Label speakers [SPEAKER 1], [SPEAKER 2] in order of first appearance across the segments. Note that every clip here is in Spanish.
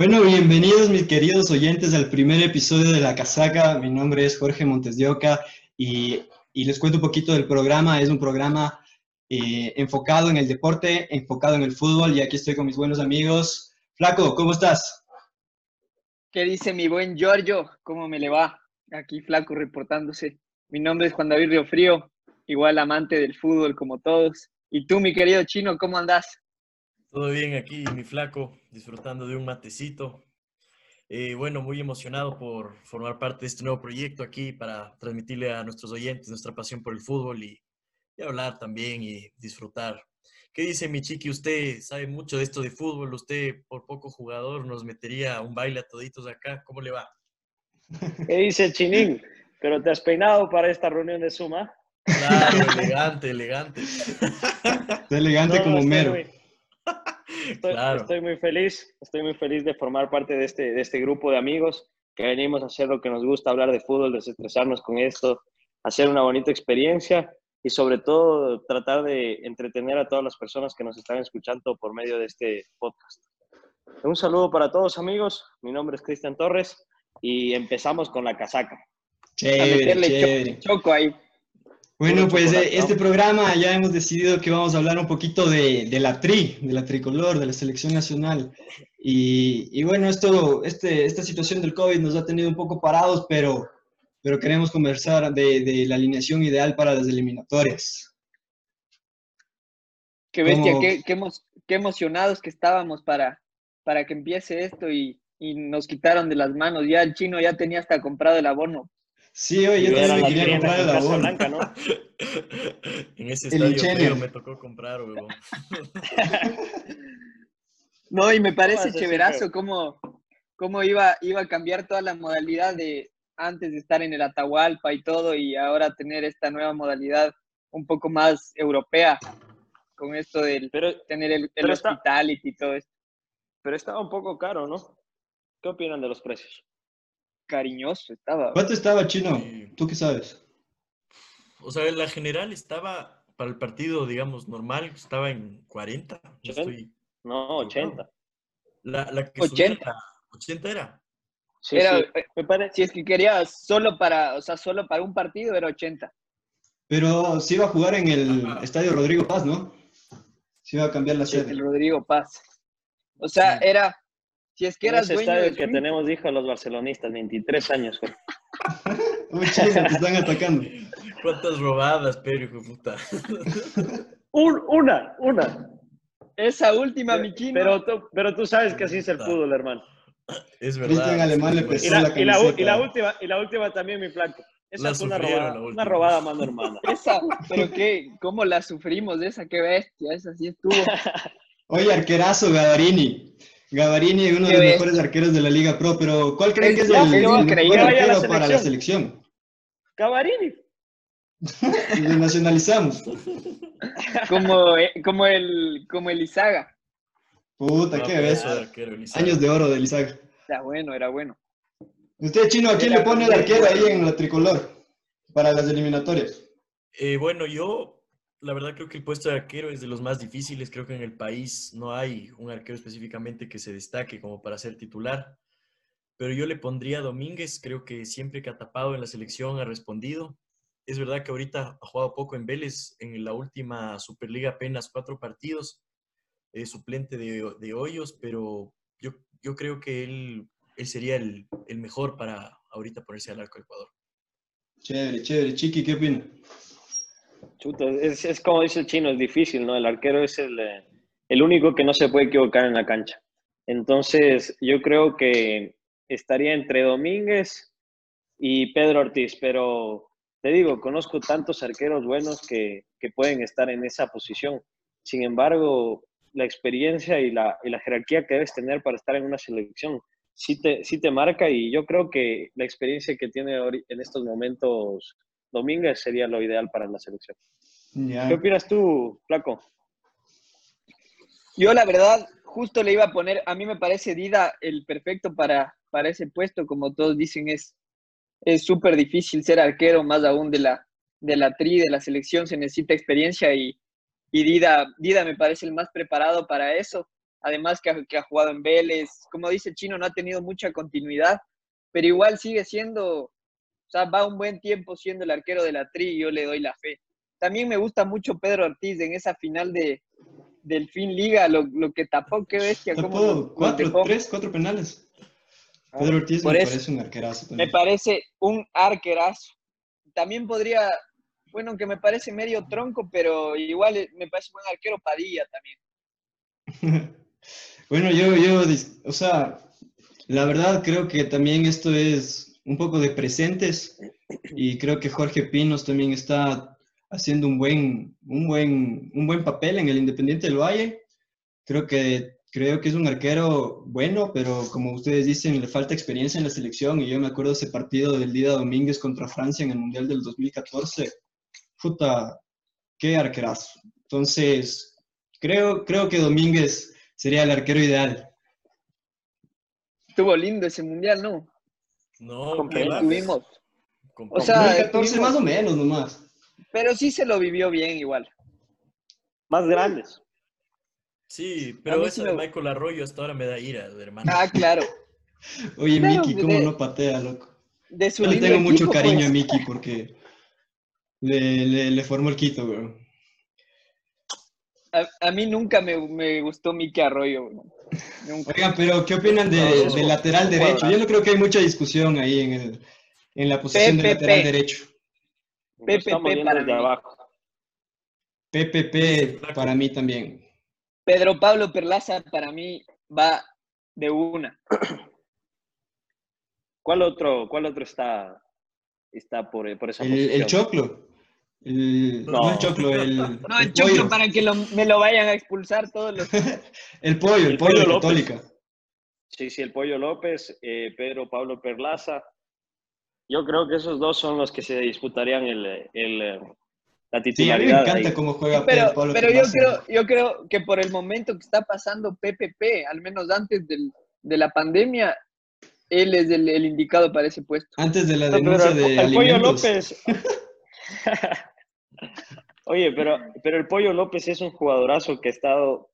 [SPEAKER 1] Bueno, bienvenidos mis queridos oyentes al primer episodio de La Casaca. Mi nombre es Jorge Montes de Oca y, y les cuento un poquito del programa. Es un programa eh, enfocado en el deporte, enfocado en el fútbol y aquí estoy con mis buenos amigos. Flaco, ¿cómo estás?
[SPEAKER 2] ¿Qué dice mi buen Giorgio? ¿Cómo me le va? Aquí Flaco reportándose. Mi nombre es Juan David Río Frío, igual amante del fútbol como todos. ¿Y tú, mi querido chino, cómo andás?
[SPEAKER 3] Todo bien aquí, mi flaco, disfrutando de un matecito. Eh, bueno, muy emocionado por formar parte de este nuevo proyecto aquí para transmitirle a nuestros oyentes nuestra pasión por el fútbol y, y hablar también y disfrutar. ¿Qué dice mi chiqui? Usted sabe mucho de esto de fútbol, usted por poco jugador nos metería un baile a toditos acá. ¿Cómo le va?
[SPEAKER 4] ¿Qué dice Chinín? ¿Pero te has peinado para esta reunión de Suma?
[SPEAKER 3] Claro, elegante, elegante.
[SPEAKER 1] Está elegante
[SPEAKER 4] No,
[SPEAKER 1] como
[SPEAKER 4] estoy
[SPEAKER 1] mero.
[SPEAKER 4] Estoy,
[SPEAKER 3] Claro.
[SPEAKER 4] estoy muy feliz, estoy muy feliz de formar parte de este, de este grupo de amigos que venimos a hacer lo que nos gusta, hablar de fútbol, desestresarnos con esto, hacer una bonita experiencia y sobre todo tratar de entretener a todas las personas que nos están escuchando por medio de este podcast. Un saludo para todos amigos, mi nombre es Cristian Torres y empezamos con la casaca.
[SPEAKER 2] A
[SPEAKER 1] Chévere,
[SPEAKER 2] meterle cho-
[SPEAKER 1] chévere.
[SPEAKER 2] choco ahí.
[SPEAKER 1] Bueno, pues eh, este programa ya hemos decidido que vamos a hablar un poquito de, de la tri, de la tricolor, de la selección nacional. Y, y bueno, esto, este, esta situación del COVID nos ha tenido un poco parados, pero, pero queremos conversar de, de la alineación ideal para las eliminatorias.
[SPEAKER 2] Qué bestia, qué, qué emo- qué emocionados que estábamos para, para que empiece esto y, y nos quitaron de las manos. Ya el chino ya tenía hasta comprado el abono.
[SPEAKER 1] Sí, oye, yo
[SPEAKER 4] Y era
[SPEAKER 1] también me
[SPEAKER 4] la
[SPEAKER 1] quería comprar el abono.
[SPEAKER 4] Casablanca, ¿no?
[SPEAKER 3] en ese
[SPEAKER 1] El
[SPEAKER 3] estadio me tocó comprar, huevón.
[SPEAKER 2] No, y me
[SPEAKER 4] ¿Cómo
[SPEAKER 2] parece chéverazo cómo, cómo iba, iba a cambiar toda la modalidad de antes de estar en el Atahualpa y todo, y ahora tener esta nueva modalidad un poco más europea, con esto del
[SPEAKER 4] Pero,
[SPEAKER 2] tener el, el
[SPEAKER 4] pero está-
[SPEAKER 2] hospitality y todo esto.
[SPEAKER 4] pero estaba un poco caro, ¿no? ¿Qué opinan de los precios?
[SPEAKER 2] Cariñoso estaba.
[SPEAKER 1] ¿Cuánto estaba, Chino? ¿Tú qué sabes?
[SPEAKER 3] O sea, la general estaba, para el partido, digamos, normal, estaba en 40. No
[SPEAKER 4] Ochenta.
[SPEAKER 3] estoy-
[SPEAKER 4] No, 80.
[SPEAKER 3] La, la que
[SPEAKER 2] 80.
[SPEAKER 3] subía, 80 era.
[SPEAKER 4] Sí,
[SPEAKER 2] Era,
[SPEAKER 4] sí.
[SPEAKER 2] eh,
[SPEAKER 4] Me parece.
[SPEAKER 2] Si es que querías solo para, o sea, solo para un partido era 80.
[SPEAKER 1] Pero se iba a jugar en el
[SPEAKER 3] Ajá.
[SPEAKER 1] Estadio Rodrigo Paz, ¿no? Se iba a cambiar la
[SPEAKER 2] El
[SPEAKER 1] sede.
[SPEAKER 2] Rodrigo Paz. O sea,
[SPEAKER 3] Sí.
[SPEAKER 2] era, si es que
[SPEAKER 4] En
[SPEAKER 2] eras
[SPEAKER 4] ese
[SPEAKER 2] dueño
[SPEAKER 4] estadio que tenemos hija los barcelonistas, 23 años.
[SPEAKER 1] chino, te están atacando.
[SPEAKER 3] ¿Cuántas robadas, pero hijo de puta?
[SPEAKER 4] Un- una, una.
[SPEAKER 2] esa última, mi chino.
[SPEAKER 4] Pero tú, pero tú sabes que así es el fútbol, hermano.
[SPEAKER 3] Es verdad.
[SPEAKER 1] Cristian Alemán le
[SPEAKER 3] es
[SPEAKER 1] pesó
[SPEAKER 4] Y la,
[SPEAKER 1] la
[SPEAKER 4] y la y última, y la última también, mi flaco. Esa
[SPEAKER 3] La
[SPEAKER 4] fue una robada, una robada mano hermana.
[SPEAKER 2] Esa, pero qué, cómo la sufrimos, esa, qué bestia, esa sí estuvo.
[SPEAKER 1] Oye, arquerazo Gavarini. Gavarini, uno de los mejores arqueros de la Liga Pro, pero ¿cuál creen
[SPEAKER 2] Es
[SPEAKER 1] que es el, el mejor
[SPEAKER 4] la
[SPEAKER 1] arquero para la
[SPEAKER 4] selección. Cavarini.
[SPEAKER 1] Lo nacionalizamos.
[SPEAKER 2] Como, eh, como el, como el Izaga.
[SPEAKER 1] Puta,
[SPEAKER 3] No,
[SPEAKER 1] qué beso.
[SPEAKER 3] arquero.
[SPEAKER 1] Años de oro de Lizaga.
[SPEAKER 2] Era bueno, era bueno.
[SPEAKER 1] Usted, Chino, ¿a quién le pone el arquero ahí en la tricolor para las eliminatorias?
[SPEAKER 3] Eh, bueno, yo la verdad creo que el puesto de arquero es de los más difíciles. Creo que en el país no hay un arquero específicamente que se destaque como para ser titular. Pero yo le pondría a Domínguez. Creo que siempre que ha tapado en la selección ha respondido. Es verdad que ahorita ha jugado poco en Vélez. En la última Superliga apenas cuatro partidos. Es suplente de, de Hoyos, pero yo, yo creo que él, él sería el, el mejor para ahorita ponerse al arco de Ecuador.
[SPEAKER 1] Chévere, chévere. Chiqui, ¿qué opina?
[SPEAKER 4] Chuta, es, es como dice el chino, es difícil, ¿no? El arquero es el, eh, el único que no se puede equivocar en la cancha. Entonces, yo creo que estaría entre Domínguez y Pedro Ortiz, pero te digo, conozco tantos arqueros buenos que, que pueden estar en esa posición. Sin embargo, la experiencia y la, y la jerarquía que debes tener para estar en una selección sí te, sí te marca y yo creo que la experiencia que tiene en estos momentos Domínguez sería lo ideal para la selección. ¿Qué opinas tú, Flaco?
[SPEAKER 2] Yo la verdad, justo le iba a poner, a mí me parece Dida el perfecto para, para ese puesto, como todos dicen, es es súper difícil ser arquero, más aún de la, de la tri, de la selección, se necesita experiencia y, y Dida, Dida me parece el más preparado para eso. además que ha, que ha jugado en Vélez. Como dice Chino, no ha tenido mucha continuidad, pero igual sigue siendo, o sea, va un buen tiempo siendo el arquero de la Tri y yo le doy la fe. También me gusta mucho Pedro Ortiz en esa final de del fin liga, lo, lo que tapó, qué bestia. cómo
[SPEAKER 1] Tapó
[SPEAKER 2] nos
[SPEAKER 1] cuatro,
[SPEAKER 2] dejó.
[SPEAKER 1] tres, cuatro penales. Pedro Ortiz
[SPEAKER 2] Por
[SPEAKER 1] me
[SPEAKER 2] eso.
[SPEAKER 1] parece un arquerazo
[SPEAKER 2] Me
[SPEAKER 1] también.
[SPEAKER 2] parece un arquerazo. También podría, bueno, que me parece medio tronco, pero igual me parece buen arquero Padilla también.
[SPEAKER 1] Bueno, yo, yo, o sea, la verdad creo que también esto es un poco de presentes y creo que Jorge Pinos también está haciendo un buen, un buen, un buen papel en el Independiente del Valle. Creo que, creo que es un arquero bueno, pero como ustedes dicen, le falta experiencia en la selección y yo me acuerdo ese partido del Dida Domínguez contra Francia en el Mundial del 2014. Puta, qué arquerazo. Entonces, creo, creo que Domínguez sería el arquero ideal.
[SPEAKER 2] Estuvo lindo ese mundial, ¿no?
[SPEAKER 3] No,
[SPEAKER 2] Tuvimos. O sea,
[SPEAKER 1] 2014
[SPEAKER 2] tuvimos-
[SPEAKER 1] más o menos nomás.
[SPEAKER 2] Pero sí se lo vivió bien igual.
[SPEAKER 4] Más grandes.
[SPEAKER 3] sí, pero
[SPEAKER 2] sí
[SPEAKER 3] de Michael Arroyo hasta ahora me da ira, hermano.
[SPEAKER 2] Ah, claro.
[SPEAKER 1] Oye,
[SPEAKER 2] Claro,
[SPEAKER 1] Miki, ¿cómo
[SPEAKER 2] de-
[SPEAKER 1] no patea, loco?
[SPEAKER 2] De su
[SPEAKER 1] Yo tengo mucho
[SPEAKER 2] equipo,
[SPEAKER 1] cariño
[SPEAKER 2] pues.
[SPEAKER 1] a Miki porque le, le, le formó el Quito, bro.
[SPEAKER 2] A, a mí nunca me, me gustó Miki Arroyo. bro.
[SPEAKER 1] Oigan, pero ¿qué opinan de, del lateral derecho? Yo no creo que hay mucha discusión ahí en, el, en la posición del lateral derecho.
[SPEAKER 2] PPP para mí.
[SPEAKER 4] abajo.
[SPEAKER 1] PPP para mí también.
[SPEAKER 2] Pedro Pablo Perlaza para mí va de una.
[SPEAKER 4] ¿Cuál otro, cuál otro está, está por, por esa
[SPEAKER 1] El,
[SPEAKER 4] posición?
[SPEAKER 1] el choclo. El, no.
[SPEAKER 4] No.
[SPEAKER 1] el choclo, el,
[SPEAKER 2] No,
[SPEAKER 1] el
[SPEAKER 2] el choclo
[SPEAKER 1] pollo.
[SPEAKER 2] para que lo- me lo vayan a expulsar todos los.
[SPEAKER 1] El pollo, el,
[SPEAKER 4] El
[SPEAKER 1] pollo,
[SPEAKER 4] Pollo.
[SPEAKER 1] Católica.
[SPEAKER 4] Sí, sí, el Pollo López, eh, Pedro Pablo Perlaza. Yo creo que esos dos son los que se disputarían el, el, eh, la
[SPEAKER 1] Sí, a mí me
[SPEAKER 4] titularidad.
[SPEAKER 1] encanta
[SPEAKER 4] ahí.
[SPEAKER 1] cómo juega
[SPEAKER 2] Pero,
[SPEAKER 1] Pedro Pablo
[SPEAKER 2] pero yo
[SPEAKER 1] Perlaza.
[SPEAKER 2] creo, yo creo que por el momento que está pasando PPP, al menos antes del- de la pandemia, él es el, el indicado para ese puesto.
[SPEAKER 1] Antes de la
[SPEAKER 4] No, pero
[SPEAKER 1] denuncia
[SPEAKER 4] el,
[SPEAKER 1] de
[SPEAKER 4] el Pollo
[SPEAKER 1] alimentos.
[SPEAKER 4] López. Oye, pero, pero el Pollo López es un jugadorazo que ha estado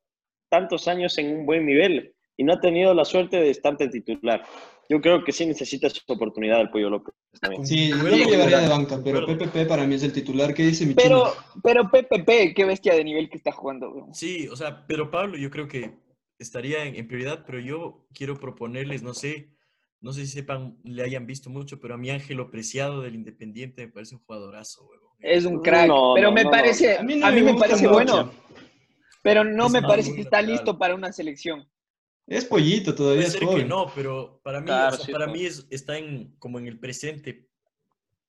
[SPEAKER 4] tantos años en un buen nivel y no ha tenido la suerte de estar de titular. Yo creo que sí necesita su oportunidad el Pollo López. también.
[SPEAKER 1] Sí, yo lo llevaría de banca, pero PPP para mí es el titular. ¿Qué dice mi
[SPEAKER 2] Pero,
[SPEAKER 1] chino?
[SPEAKER 2] pero PPP, qué bestia de nivel que está jugando. bro.
[SPEAKER 3] Sí, o sea, Pedro Pablo yo creo que estaría en, en prioridad, pero yo quiero proponerles, no sé, no sé si sepan, le hayan visto mucho, pero a mi Ángelo Preciado del Independiente me parece un jugadorazo, huevón.
[SPEAKER 2] Es un crack.
[SPEAKER 4] No,
[SPEAKER 2] pero
[SPEAKER 4] no,
[SPEAKER 2] me
[SPEAKER 4] no, no.
[SPEAKER 2] parece, a mí, me, parece
[SPEAKER 1] mucho.
[SPEAKER 2] bueno, pero no
[SPEAKER 3] Es
[SPEAKER 2] me parece que está
[SPEAKER 3] lateral.
[SPEAKER 2] listo para una selección.
[SPEAKER 1] Es pollito, todavía
[SPEAKER 3] Puede
[SPEAKER 1] es
[SPEAKER 3] ser que no, pero para mí,
[SPEAKER 4] Claro,
[SPEAKER 3] o sea,
[SPEAKER 4] sí,
[SPEAKER 3] para mí es, está en, como en el presente,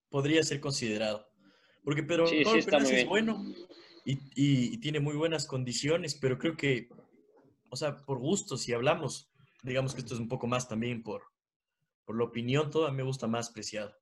[SPEAKER 3] podría ser considerado. Porque Pedro
[SPEAKER 4] Sí, sí, está
[SPEAKER 3] es
[SPEAKER 4] bien.
[SPEAKER 3] bueno y, y- y tiene muy buenas condiciones, pero creo que, o sea, por gusto, si hablamos, digamos que esto es un poco más también por, por la opinión, toda me gusta más preciado.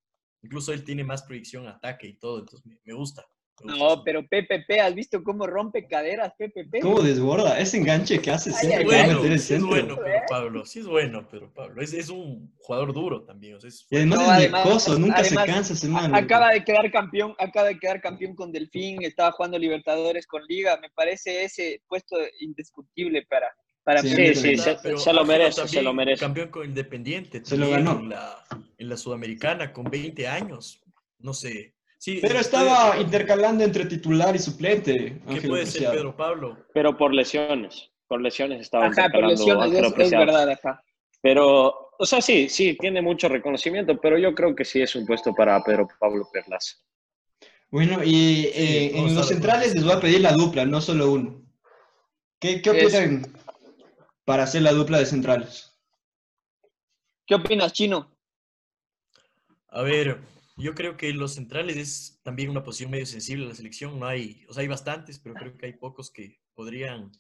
[SPEAKER 3] Incluso él tiene más proyección, ataque y todo, entonces me, me gusta.
[SPEAKER 2] No, pero PPP, ¿has visto cómo rompe caderas PPP?
[SPEAKER 1] ¿Cómo desborda? Ese enganche que hace siempre.
[SPEAKER 3] Bueno,
[SPEAKER 1] meter el
[SPEAKER 3] sí es bueno, pero Pablo, sí es bueno, pero Pablo, es, es un jugador duro también. o sea, es
[SPEAKER 1] Y además
[SPEAKER 2] No,
[SPEAKER 1] es
[SPEAKER 2] además-
[SPEAKER 1] nunca
[SPEAKER 2] además,
[SPEAKER 1] se cansa ese man.
[SPEAKER 2] Acaba de quedar campeón, acaba de quedar campeón con Delfín, estaba jugando Libertadores con Liga, me parece ese puesto indiscutible para, para
[SPEAKER 1] Sí.
[SPEAKER 4] Sí, sí, se,
[SPEAKER 3] Pero
[SPEAKER 4] se lo merece, se lo merece.
[SPEAKER 3] Campeón con Independiente.
[SPEAKER 1] Se lo ganó.
[SPEAKER 3] En la, en la Sudamericana con 20 años. No sé. Sí,
[SPEAKER 1] Pero estaba intercalando entre titular y suplente.
[SPEAKER 3] ¿Qué
[SPEAKER 1] Ángel
[SPEAKER 3] puede ser. Pedro Pablo?
[SPEAKER 4] Pero por lesiones. Por lesiones estaba
[SPEAKER 2] Ajá, por
[SPEAKER 4] intercalando
[SPEAKER 2] lesiones,
[SPEAKER 4] Ángelo
[SPEAKER 2] es, verdad, ajá.
[SPEAKER 4] Pero, o sea, sí, sí, tiene mucho reconocimiento, pero yo creo que sí es un puesto para Pedro Pablo Perlaza.
[SPEAKER 1] Bueno, y eh, en los centrales les voy a pedir la dupla, no solo uno. ¿Qué, qué
[SPEAKER 2] Es-
[SPEAKER 1] opinan para hacer la dupla de centrales?
[SPEAKER 2] ¿Qué opinas, Chino?
[SPEAKER 3] A ver, yo creo que los centrales es también una posición medio sensible a la selección. No hay, o sea, hay bastantes, pero creo que hay pocos que podrían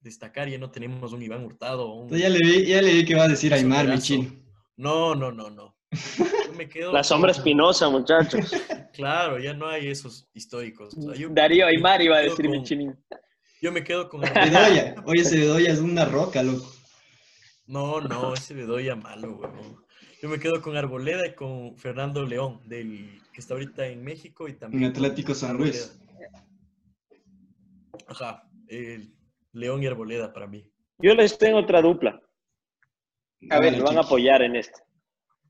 [SPEAKER 3] destacar. Ya no tenemos un Iván Hurtado. o un-
[SPEAKER 1] Ya le vi, ya le vi que va a decir Aymar, mi chino.
[SPEAKER 3] No, no, no, no. Yo me quedo
[SPEAKER 4] La sombra
[SPEAKER 3] con-
[SPEAKER 4] espinosa, muchachos.
[SPEAKER 3] Claro, ya no hay esos históricos. O sea, yo-
[SPEAKER 2] Darío Aymar iba a decir mi
[SPEAKER 3] con-
[SPEAKER 2] chinín.
[SPEAKER 3] Yo me quedo con
[SPEAKER 1] Bedoya. Oye, ese Bedoya es una roca, loco.
[SPEAKER 3] No, no, ese Bedoya malo, huevón. Yo me quedo con Arboleda y con Fernando León, del que está ahorita en México y también.
[SPEAKER 1] En Atlético San Luis.
[SPEAKER 3] Arboleda. Ajá, el León y Arboleda para mí.
[SPEAKER 4] Yo les tengo otra dupla.
[SPEAKER 2] A ver,
[SPEAKER 4] me van a apoyar en esto.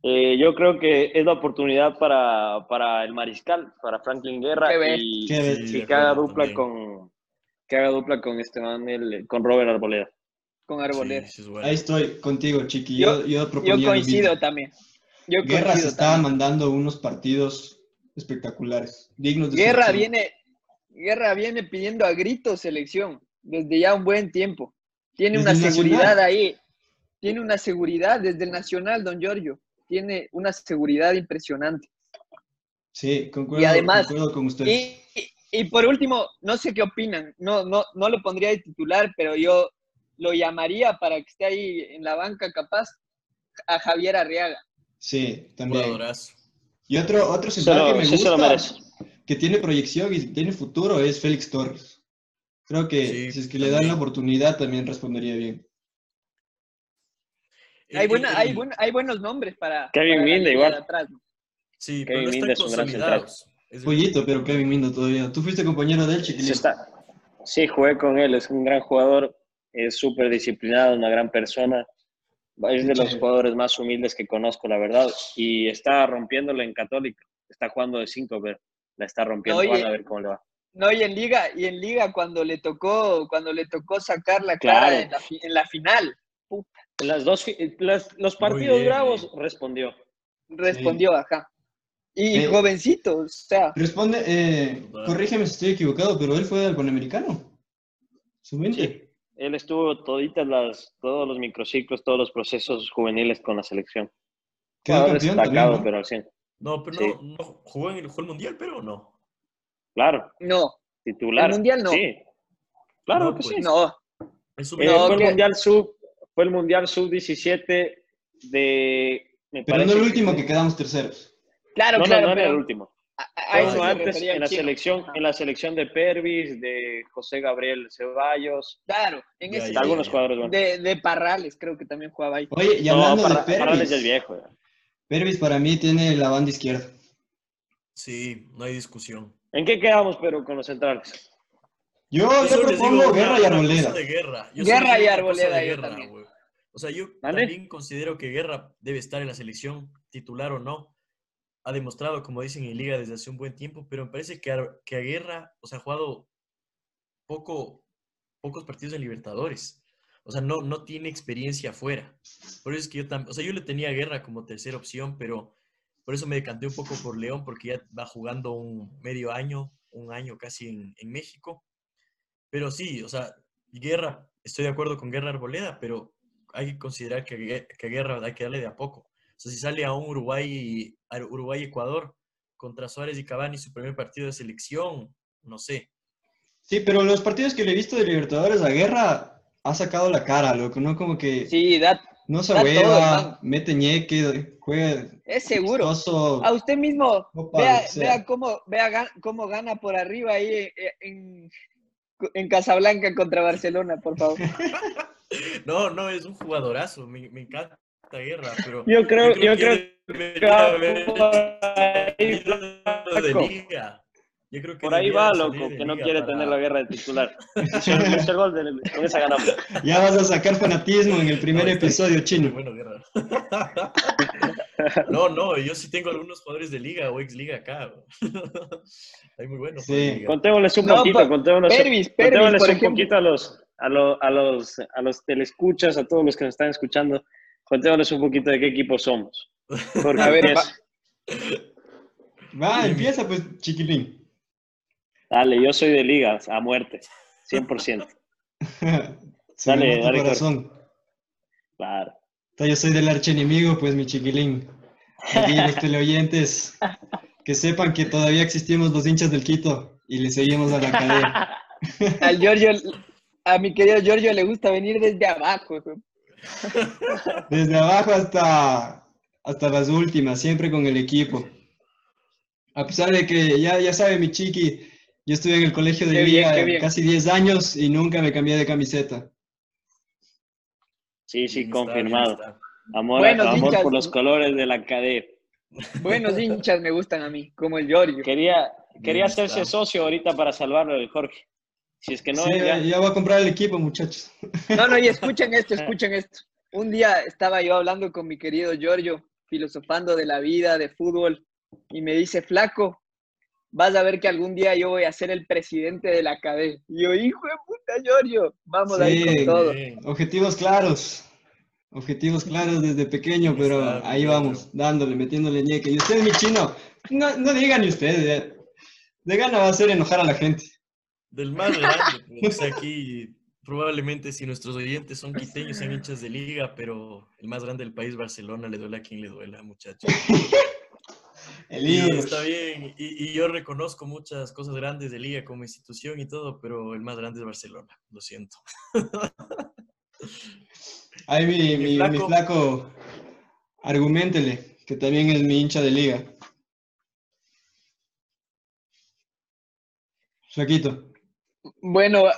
[SPEAKER 4] Eh, yo creo que es la oportunidad para, para el mariscal, para Franklin Guerra,
[SPEAKER 2] Qué
[SPEAKER 4] y,
[SPEAKER 1] Qué
[SPEAKER 4] y
[SPEAKER 3] acuerdo
[SPEAKER 4] dupla
[SPEAKER 3] también.
[SPEAKER 4] con que haga dupla con este man, el- con Robert Arboleda.
[SPEAKER 2] Con Arboleda.
[SPEAKER 3] Sí, sí es bueno.
[SPEAKER 1] Ahí estoy contigo, Chiqui.
[SPEAKER 2] Yo-
[SPEAKER 1] Yo, yo,
[SPEAKER 2] Yo coincido también. Yo
[SPEAKER 1] Guerra se estaba
[SPEAKER 2] también.
[SPEAKER 1] mandando unos partidos espectaculares, dignos de
[SPEAKER 2] Guerra
[SPEAKER 1] selección.
[SPEAKER 2] viene, Guerra viene pidiendo a gritos selección desde ya un buen tiempo. Tiene
[SPEAKER 1] Desde
[SPEAKER 2] una seguridad
[SPEAKER 1] Nacional.
[SPEAKER 2] ahí. Tiene una seguridad desde el Nacional, don Giorgio. Tiene una seguridad impresionante.
[SPEAKER 1] Sí, concuerdo,
[SPEAKER 2] Y además-
[SPEAKER 1] concuerdo con usted.
[SPEAKER 2] Y, y- por último, no sé qué opinan. No, no, no lo pondría de titular, pero yo lo llamaría para que esté ahí en la banca capaz a Javier Arriaga.
[SPEAKER 1] Sí, también.
[SPEAKER 3] Jugadorazo.
[SPEAKER 1] Y otro, otro central que me gusta, que tiene proyección y tiene futuro, es Félix Torres. Creo que
[SPEAKER 3] Sí,
[SPEAKER 1] si es que le dan la oportunidad, también respondería bien.
[SPEAKER 2] Hay,
[SPEAKER 3] el-
[SPEAKER 2] buena, hay,
[SPEAKER 3] el-
[SPEAKER 2] buen- hay buenos nombres para.
[SPEAKER 4] Kevin
[SPEAKER 2] para
[SPEAKER 4] Minde igual.
[SPEAKER 2] de atrás, ¿no?
[SPEAKER 3] Sí,
[SPEAKER 4] Kevin
[SPEAKER 3] pero no están
[SPEAKER 4] es un gran
[SPEAKER 3] consolidados. Es
[SPEAKER 1] Pollito, pero Kevin Mindo todavía. Tú fuiste compañero de él, chiquilín.
[SPEAKER 4] está- sí, jugué con él, es un gran jugador, es súper disciplinado, una gran persona. Es de los
[SPEAKER 1] Sí.
[SPEAKER 4] jugadores más humildes que conozco, la verdad. Y está rompiéndolo en Católica. Está jugando de cinco, pero la está rompiendo.
[SPEAKER 2] Oye,
[SPEAKER 4] Van a ver cómo le va.
[SPEAKER 2] No, y en Liga, y en Liga cuando le tocó, cuando le tocó sacar la
[SPEAKER 4] Claro.
[SPEAKER 2] cara en la, fi- en la final,
[SPEAKER 4] En las dos, las- los partidos
[SPEAKER 3] bien,
[SPEAKER 4] bravos
[SPEAKER 3] bien.
[SPEAKER 4] respondió.
[SPEAKER 2] respondió acá. Y
[SPEAKER 1] Eh,
[SPEAKER 2] jovencito, o sea,
[SPEAKER 1] Responde, eh, corrígeme si estoy equivocado, pero él fue al Panamericano. Su mente.
[SPEAKER 4] Él estuvo toditas las, todos los microciclos, todos los procesos juveniles con la selección.
[SPEAKER 1] Quedó campeón
[SPEAKER 4] destacado,
[SPEAKER 1] también, ¿no?
[SPEAKER 4] pero al 100.
[SPEAKER 3] No, pero
[SPEAKER 4] Sí.
[SPEAKER 3] no, no jugó en el, jugó el mundial, pero no.
[SPEAKER 4] Claro,
[SPEAKER 2] no,
[SPEAKER 4] titular.
[SPEAKER 2] El Mundial no.
[SPEAKER 4] Sí. Claro
[SPEAKER 3] No,
[SPEAKER 4] que
[SPEAKER 3] pues.
[SPEAKER 4] sí.
[SPEAKER 2] no.
[SPEAKER 3] Es un-
[SPEAKER 4] Eh,
[SPEAKER 2] No,
[SPEAKER 4] fue,
[SPEAKER 2] que-
[SPEAKER 4] el mundial sub, fue el Mundial Sub-17 de... me
[SPEAKER 1] Pero no el último que quedamos terceros.
[SPEAKER 2] Claro,
[SPEAKER 4] No,
[SPEAKER 2] claro,
[SPEAKER 4] no, no era el último.
[SPEAKER 2] a- eso se
[SPEAKER 4] antes en la,
[SPEAKER 2] chino.
[SPEAKER 4] selección, en la selección de Pervis, de José Gabriel Ceballos,
[SPEAKER 2] Claro, en ese
[SPEAKER 4] de algunos buenos.
[SPEAKER 2] de, de Parrales, creo que también jugaba ahí.
[SPEAKER 1] Oye, y
[SPEAKER 4] No,
[SPEAKER 1] hablando
[SPEAKER 4] Parra-
[SPEAKER 1] de
[SPEAKER 4] Parrales ya es
[SPEAKER 1] Pervis,
[SPEAKER 4] viejo. ya.
[SPEAKER 1] Pervis para mí tiene la banda izquierda.
[SPEAKER 3] Sí, no hay discusión.
[SPEAKER 4] ¿En qué quedamos, pero con los centrales?
[SPEAKER 1] Yo,
[SPEAKER 3] Yo
[SPEAKER 1] propongo
[SPEAKER 3] digo
[SPEAKER 1] Guerra y Arboleda.
[SPEAKER 3] de guerra. Yo
[SPEAKER 2] Guerra y Arboleda,
[SPEAKER 3] de
[SPEAKER 2] yo
[SPEAKER 3] guerra,
[SPEAKER 2] también.
[SPEAKER 3] O sea, yo
[SPEAKER 4] ¿Vale?
[SPEAKER 3] también considero que Guerra debe estar en la selección, titular o no. Ha demostrado, como dicen en Liga, desde hace un buen tiempo, pero me parece que a, que a Guerra, o sea, ha jugado poco, pocos partidos en Libertadores. O sea, no, no tiene experiencia afuera. Por eso es que yo también, o sea, yo le tenía a Guerra como tercera opción, pero por eso me decanté un poco por León, porque ya va jugando un medio año, un año casi en, en México. Pero sí, o sea, Guerra, estoy de acuerdo con Guerra Arboleda, pero hay que considerar que, que Guerra hay que darle de a poco. O sea, si sale a un Uruguay, Uruguay-Ecuador contra Suárez y Cavani su primer partido de selección, no sé.
[SPEAKER 1] Sí, pero los partidos que le he visto de Libertadores a Guerra ha sacado la cara, loco, ¿no? Como que
[SPEAKER 2] Sí, da,
[SPEAKER 1] no se hueva, mete ñeque, juega
[SPEAKER 2] es seguro.
[SPEAKER 1] chistoso.
[SPEAKER 2] A usted mismo,
[SPEAKER 1] Opa,
[SPEAKER 2] vea, vea cómo, vea cómo gana por arriba ahí en, en Casablanca contra Barcelona, por favor.
[SPEAKER 3] No, no, es un jugadorazo, me, me encanta Guerra, pero...
[SPEAKER 4] Yo creo, yo creo
[SPEAKER 3] que debería
[SPEAKER 4] que va por ahí,
[SPEAKER 3] liga. Yo creo que
[SPEAKER 4] Por ahí va, loco, que no quiere
[SPEAKER 3] para-
[SPEAKER 4] tener la guerra de titular. Gol con esa ganamos.
[SPEAKER 1] Ya vas a sacar fanatismo en el primer
[SPEAKER 3] No,
[SPEAKER 1] episodio,
[SPEAKER 3] Muy
[SPEAKER 1] chino.
[SPEAKER 3] bueno, Guerra. No, no, yo sí tengo algunos jugadores de liga o ex liga acá. Hay muy buenos.
[SPEAKER 1] Sí.
[SPEAKER 3] jugadores de liga.
[SPEAKER 4] Contémosles un
[SPEAKER 2] No,
[SPEAKER 4] poquito,
[SPEAKER 2] pa-
[SPEAKER 4] contémosles,
[SPEAKER 2] Pervis, Pervis,
[SPEAKER 4] contémosles un
[SPEAKER 2] ejemplo.
[SPEAKER 4] poquito a los, a, los, a, los, a los telescuchas, a todos los que nos están escuchando, contémosles un poquito de qué equipo somos. Porque
[SPEAKER 2] A ver,
[SPEAKER 4] empieza.
[SPEAKER 1] Va, empieza pues, chiquilín.
[SPEAKER 4] Dale, yo soy de ligas, a muerte, 100%.
[SPEAKER 1] Se
[SPEAKER 4] Dale, dale,
[SPEAKER 1] corazón.
[SPEAKER 4] Claro.
[SPEAKER 1] Entonces, Yo soy del archienemigo, pues, mi chiquilín. Aquí los teleoyentes, que sepan que todavía existimos los hinchas del Quito y le seguimos a la cadena.
[SPEAKER 2] Al Giorgio, a mi querido Giorgio le gusta venir desde abajo.
[SPEAKER 1] Desde abajo hasta, hasta las últimas, siempre con el equipo. A pesar de que ya, ya sabe mi chiqui, yo estuve en el colegio de
[SPEAKER 2] bien,
[SPEAKER 1] casi 10 años y nunca me cambié de camiseta.
[SPEAKER 4] Sí, sí,
[SPEAKER 3] está,
[SPEAKER 4] confirmado. Amor,
[SPEAKER 2] Buenos
[SPEAKER 4] amor
[SPEAKER 2] hinchas.
[SPEAKER 4] por los colores de la cadena.
[SPEAKER 2] Buenos hinchas me gustan a mí, como el Giorgio.
[SPEAKER 4] Quería, quería hacerse socio ahorita para salvarlo del Jorge. Si es que no,
[SPEAKER 1] Sí,
[SPEAKER 4] ya.
[SPEAKER 1] ya voy a comprar el equipo, muchachos.
[SPEAKER 2] No, no, y escuchen esto, escuchen esto. Un día estaba yo hablando con mi querido Giorgio, filosofando de la vida, de fútbol, y me dice, flaco, vas a ver que algún día yo voy a ser el presidente de la cadena. Y yo, hijo de puta, Giorgio, vamos ahí
[SPEAKER 1] Sí,
[SPEAKER 2] con todo.
[SPEAKER 3] Bien.
[SPEAKER 1] Objetivos claros. Objetivos claros desde pequeño, pero ahí vamos, dándole, metiéndole ñeque. Y usted, mi chino, no, no digan ni ustedes. De gana va a hacer enojar a la gente.
[SPEAKER 3] Del más grande, pues, aquí probablemente si nuestros oyentes son quiteños, sean hinchas de liga, pero el más grande del país, Barcelona, le duele a quien le duela, muchachos.
[SPEAKER 1] El
[SPEAKER 3] Y está bien, y, y yo reconozco muchas cosas grandes de liga como institución y todo, pero el más grande es Barcelona, lo siento.
[SPEAKER 1] Ahí mi,
[SPEAKER 3] Mi
[SPEAKER 1] mi, mi
[SPEAKER 3] flaco.
[SPEAKER 1] flaco, argumentele, que también es mi hincha de liga. Flaquito.
[SPEAKER 2] Bueno,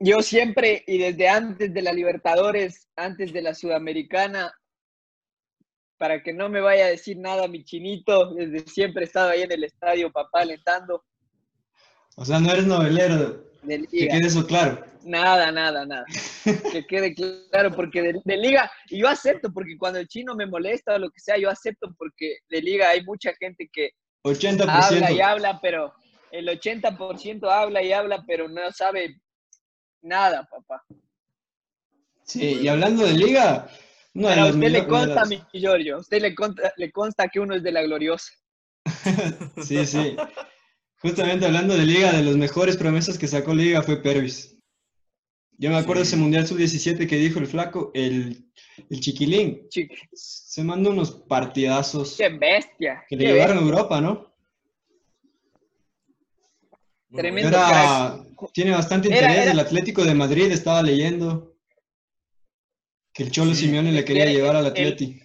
[SPEAKER 2] yo siempre y desde antes de la Libertadores, antes de la Sudamericana, para que no me vaya a decir nada mi chinito, desde siempre he estado ahí en el estadio, papá, alentando
[SPEAKER 1] O sea, no eres novelero,
[SPEAKER 2] de
[SPEAKER 1] que
[SPEAKER 2] liga.
[SPEAKER 1] quede eso claro.
[SPEAKER 2] Nada, nada, nada. Que quede claro, porque de, de liga, y yo acepto, porque cuando el chino me molesta o lo que sea, yo acepto, porque de liga hay mucha gente que
[SPEAKER 1] 80%.
[SPEAKER 2] habla y habla, pero el 80% habla y habla, pero no sabe nada, papá.
[SPEAKER 1] Sí, y hablando de liga, de
[SPEAKER 2] Pero a usted le consta, mi Giorgio, a usted le consta, le consta que uno es de la gloriosa.
[SPEAKER 1] Sí, sí. Justamente hablando de liga, de las mejores promesas que sacó liga fue Pervis. Yo me acuerdo
[SPEAKER 3] Sí.
[SPEAKER 1] ese Mundial Sub-17 que dijo el flaco, el, el chiquilín. Se mandó unos partidazos
[SPEAKER 2] qué bestia.
[SPEAKER 1] que le
[SPEAKER 2] qué
[SPEAKER 1] llevaron a. Europa, ¿no?
[SPEAKER 2] Tremendo
[SPEAKER 1] tiene bastante interés.
[SPEAKER 2] era-
[SPEAKER 1] El Atlético de Madrid estaba leyendo que el Cholo
[SPEAKER 3] Sí.
[SPEAKER 1] Simeone le quería
[SPEAKER 2] Era-
[SPEAKER 1] llevar al
[SPEAKER 2] el-
[SPEAKER 1] Atleti.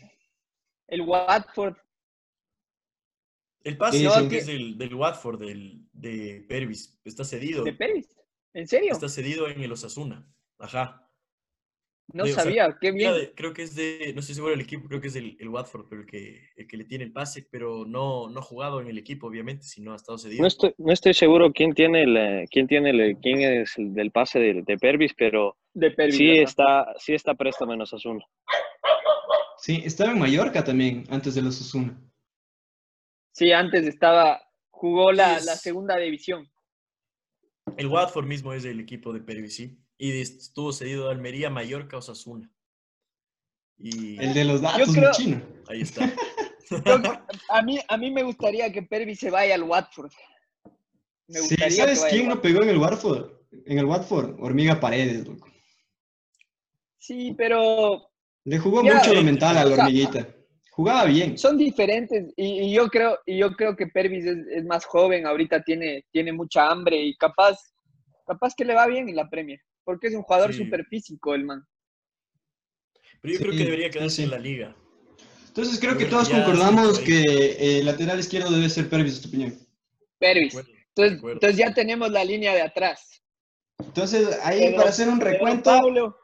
[SPEAKER 2] El Watford,
[SPEAKER 3] El pase
[SPEAKER 1] Sí,
[SPEAKER 3] creo
[SPEAKER 1] sí.
[SPEAKER 3] que es del, del Watford, del, de Pervis, está cedido.
[SPEAKER 2] de Pérez. ¿En serio?
[SPEAKER 3] Está cedido en el Osasuna. Ajá.
[SPEAKER 2] No
[SPEAKER 3] de- o sea,
[SPEAKER 2] sabía, qué bien.
[SPEAKER 3] De- creo que es de, no estoy seguro del equipo, creo que es el, el Watford, pero el que, el que le tiene el pase, pero no, no ha jugado en el equipo, obviamente, sino ha estado cedido.
[SPEAKER 4] No estoy, no estoy seguro quién tiene el, eh, quién tiene el, quién es el del pase de, de Pervis, pero
[SPEAKER 2] De
[SPEAKER 4] sí está, sí está préstamo en Osasuna.
[SPEAKER 1] Sí, estaba en Mallorca también, antes de los Osasuna.
[SPEAKER 2] Sí, antes estaba, jugó la,
[SPEAKER 3] Sí,
[SPEAKER 2] la segunda división.
[SPEAKER 3] El Watford mismo es el equipo de Pervis, sí. Y estuvo cedido a Almería, Mallorca, Osasuna. Y
[SPEAKER 1] El de los datos,
[SPEAKER 2] creo-
[SPEAKER 1] chino.
[SPEAKER 3] ahí está.
[SPEAKER 2] A, mí, a mí me gustaría que Pervis se vaya al Watford. Me
[SPEAKER 1] Sí, ¿sabes quién
[SPEAKER 2] al
[SPEAKER 1] no pegó en el Watford? En el Watford, Hormiga Paredes, loco.
[SPEAKER 2] Sí, pero
[SPEAKER 1] Le jugó
[SPEAKER 2] Ya,
[SPEAKER 1] mucho lo
[SPEAKER 3] eh,
[SPEAKER 1] mental a la
[SPEAKER 2] o sea,
[SPEAKER 1] hormiguita. Jugaba bien.
[SPEAKER 2] son diferentes y, y yo creo y yo creo que Pervis es, es más joven, ahorita tiene, tiene mucha hambre y capaz capaz que le va bien en la Premier, porque es un jugador
[SPEAKER 3] Sí.
[SPEAKER 2] súper físico el man.
[SPEAKER 3] Pero yo creo que debería quedarse
[SPEAKER 1] sí.
[SPEAKER 3] en la liga.
[SPEAKER 1] Entonces creo que todos concordamos que el lateral izquierdo debe ser Pervis, tu opinión.
[SPEAKER 2] Pervis. Entonces, ya tenemos la línea de atrás.
[SPEAKER 1] Entonces, ahí
[SPEAKER 2] Pedro-
[SPEAKER 1] para hacer un recuento,
[SPEAKER 2] Pablo,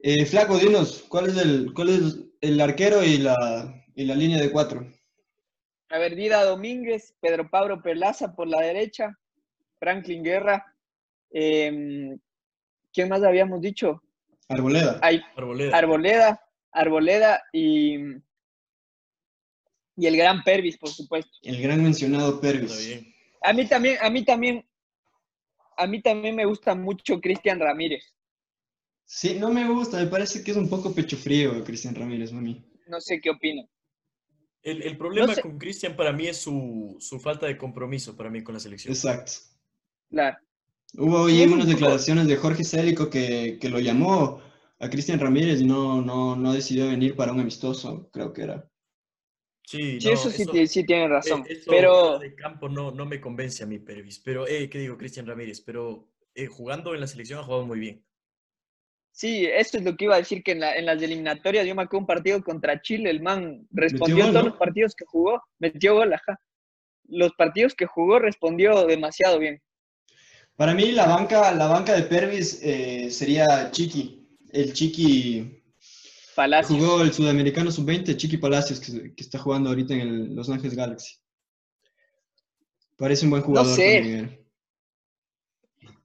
[SPEAKER 1] eh, Flaco, dinos, ¿cuál es el, cuál es el arquero y la, y la línea de cuatro?
[SPEAKER 2] a ver, Dida Domínguez, Pedro Pablo Perlaza por la derecha, Franklin Guerra. em, ¿Quién más habíamos dicho?
[SPEAKER 1] Arboleda.
[SPEAKER 3] Arboleda.
[SPEAKER 2] Arboleda, Arboleda y, y el gran Pervis, por supuesto.
[SPEAKER 1] El gran mencionado
[SPEAKER 3] Está
[SPEAKER 1] Pervis.
[SPEAKER 3] bien.
[SPEAKER 2] A mí también, a mí también, a mí también me gusta mucho Cristian Ramírez.
[SPEAKER 1] Sí, no me gusta, me parece que es un poco pecho frío Cristian Ramírez, mami.
[SPEAKER 2] No sé qué opinan.
[SPEAKER 3] El, el problema
[SPEAKER 2] sé.
[SPEAKER 3] con Cristian para mí es su, su falta de compromiso para mí con la selección.
[SPEAKER 1] Exacto.
[SPEAKER 2] Claro.
[SPEAKER 1] Hubo hoy unas
[SPEAKER 2] poco-
[SPEAKER 1] declaraciones de Jorge Célico que, que lo llamó a Cristian Ramírez y no, no, no decidió venir para un amistoso, creo que era.
[SPEAKER 3] Sí,
[SPEAKER 2] Sí,
[SPEAKER 3] no,
[SPEAKER 2] eso sí, ti- sí tienen razón.
[SPEAKER 3] eh, eso
[SPEAKER 2] pero
[SPEAKER 3] de campo no, no me convence a mí, Pervis. Pero, eh, ¿qué digo? Cristian Ramírez. Pero eh, jugando en la selección ha jugado muy bien.
[SPEAKER 2] sí, eso es lo que iba a decir, que en, la- en las eliminatorias yo me acuerdo un partido contra Chile, el man respondió todos
[SPEAKER 1] ¿no?
[SPEAKER 2] los partidos que jugó, metió gol, ajá. Los partidos que jugó respondió demasiado bien.
[SPEAKER 1] Para mí la banca, la banca de Pervis eh, sería Chiqui. El Chiqui
[SPEAKER 2] Palacios.
[SPEAKER 1] jugó el sudamericano sub-20, Chiqui Palacios, que, que está jugando ahorita en el Los Ángeles Galaxy. Parece un buen jugador.
[SPEAKER 2] sé.
[SPEAKER 1] Miguel.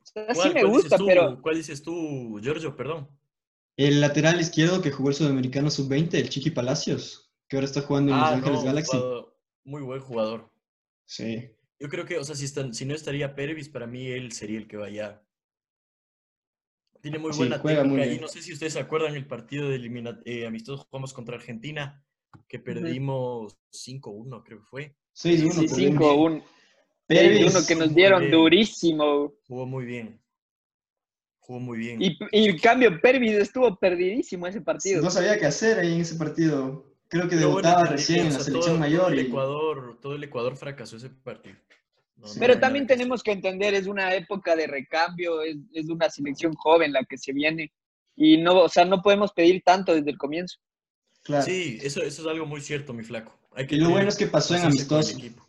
[SPEAKER 2] sea, sí me gusta, pero...
[SPEAKER 3] ¿Cuál dices tú, Giorgio? Perdón.
[SPEAKER 1] El lateral izquierdo que jugó el Sudamericano Sub-20, el Chiqui Palacios, que ahora está jugando en Los
[SPEAKER 3] Ah,
[SPEAKER 1] Ángeles
[SPEAKER 3] no,
[SPEAKER 1] Galaxy.
[SPEAKER 3] jugador- muy buen jugador.
[SPEAKER 1] Sí.
[SPEAKER 3] Yo creo que, o sea, si, están- si no estaría Pervis, para mí él sería el que vaya. Tiene muy
[SPEAKER 1] Sí,
[SPEAKER 3] buena
[SPEAKER 1] muy
[SPEAKER 3] técnica y
[SPEAKER 1] bien.
[SPEAKER 3] no sé si ustedes se acuerdan el partido de elimina eh, amistoso jugamos contra Argentina, que perdimos 5-1, creo que fue.
[SPEAKER 1] 6-1.
[SPEAKER 2] Sí,
[SPEAKER 1] perdimos.
[SPEAKER 2] 5-1.
[SPEAKER 1] Pervis,
[SPEAKER 2] uno que nos
[SPEAKER 3] muy
[SPEAKER 2] dieron
[SPEAKER 3] bien.
[SPEAKER 2] durísimo.
[SPEAKER 3] Jugó muy bien. Jugó muy bien.
[SPEAKER 2] Y, y en cambio, Pervis estuvo perdidísimo ese partido.
[SPEAKER 1] No sabía qué hacer ahí en ese partido. Creo que
[SPEAKER 3] bueno,
[SPEAKER 1] debutaba recién en la selección
[SPEAKER 3] todo-
[SPEAKER 1] mayor.
[SPEAKER 3] Todo el,
[SPEAKER 1] y-
[SPEAKER 3] Ecuador, todo el Ecuador fracasó ese partido. No,
[SPEAKER 2] Pero también
[SPEAKER 3] nada
[SPEAKER 2] tenemos que entender, es una época de recambio, es, es una selección joven la que se viene. Y no, o sea, no podemos pedir tanto desde el comienzo.
[SPEAKER 1] Claro.
[SPEAKER 3] Sí, eso, eso es algo muy cierto, mi flaco. Hay que
[SPEAKER 1] Y lo
[SPEAKER 3] tener
[SPEAKER 1] bueno es que pasó en amistoso.
[SPEAKER 3] equipo.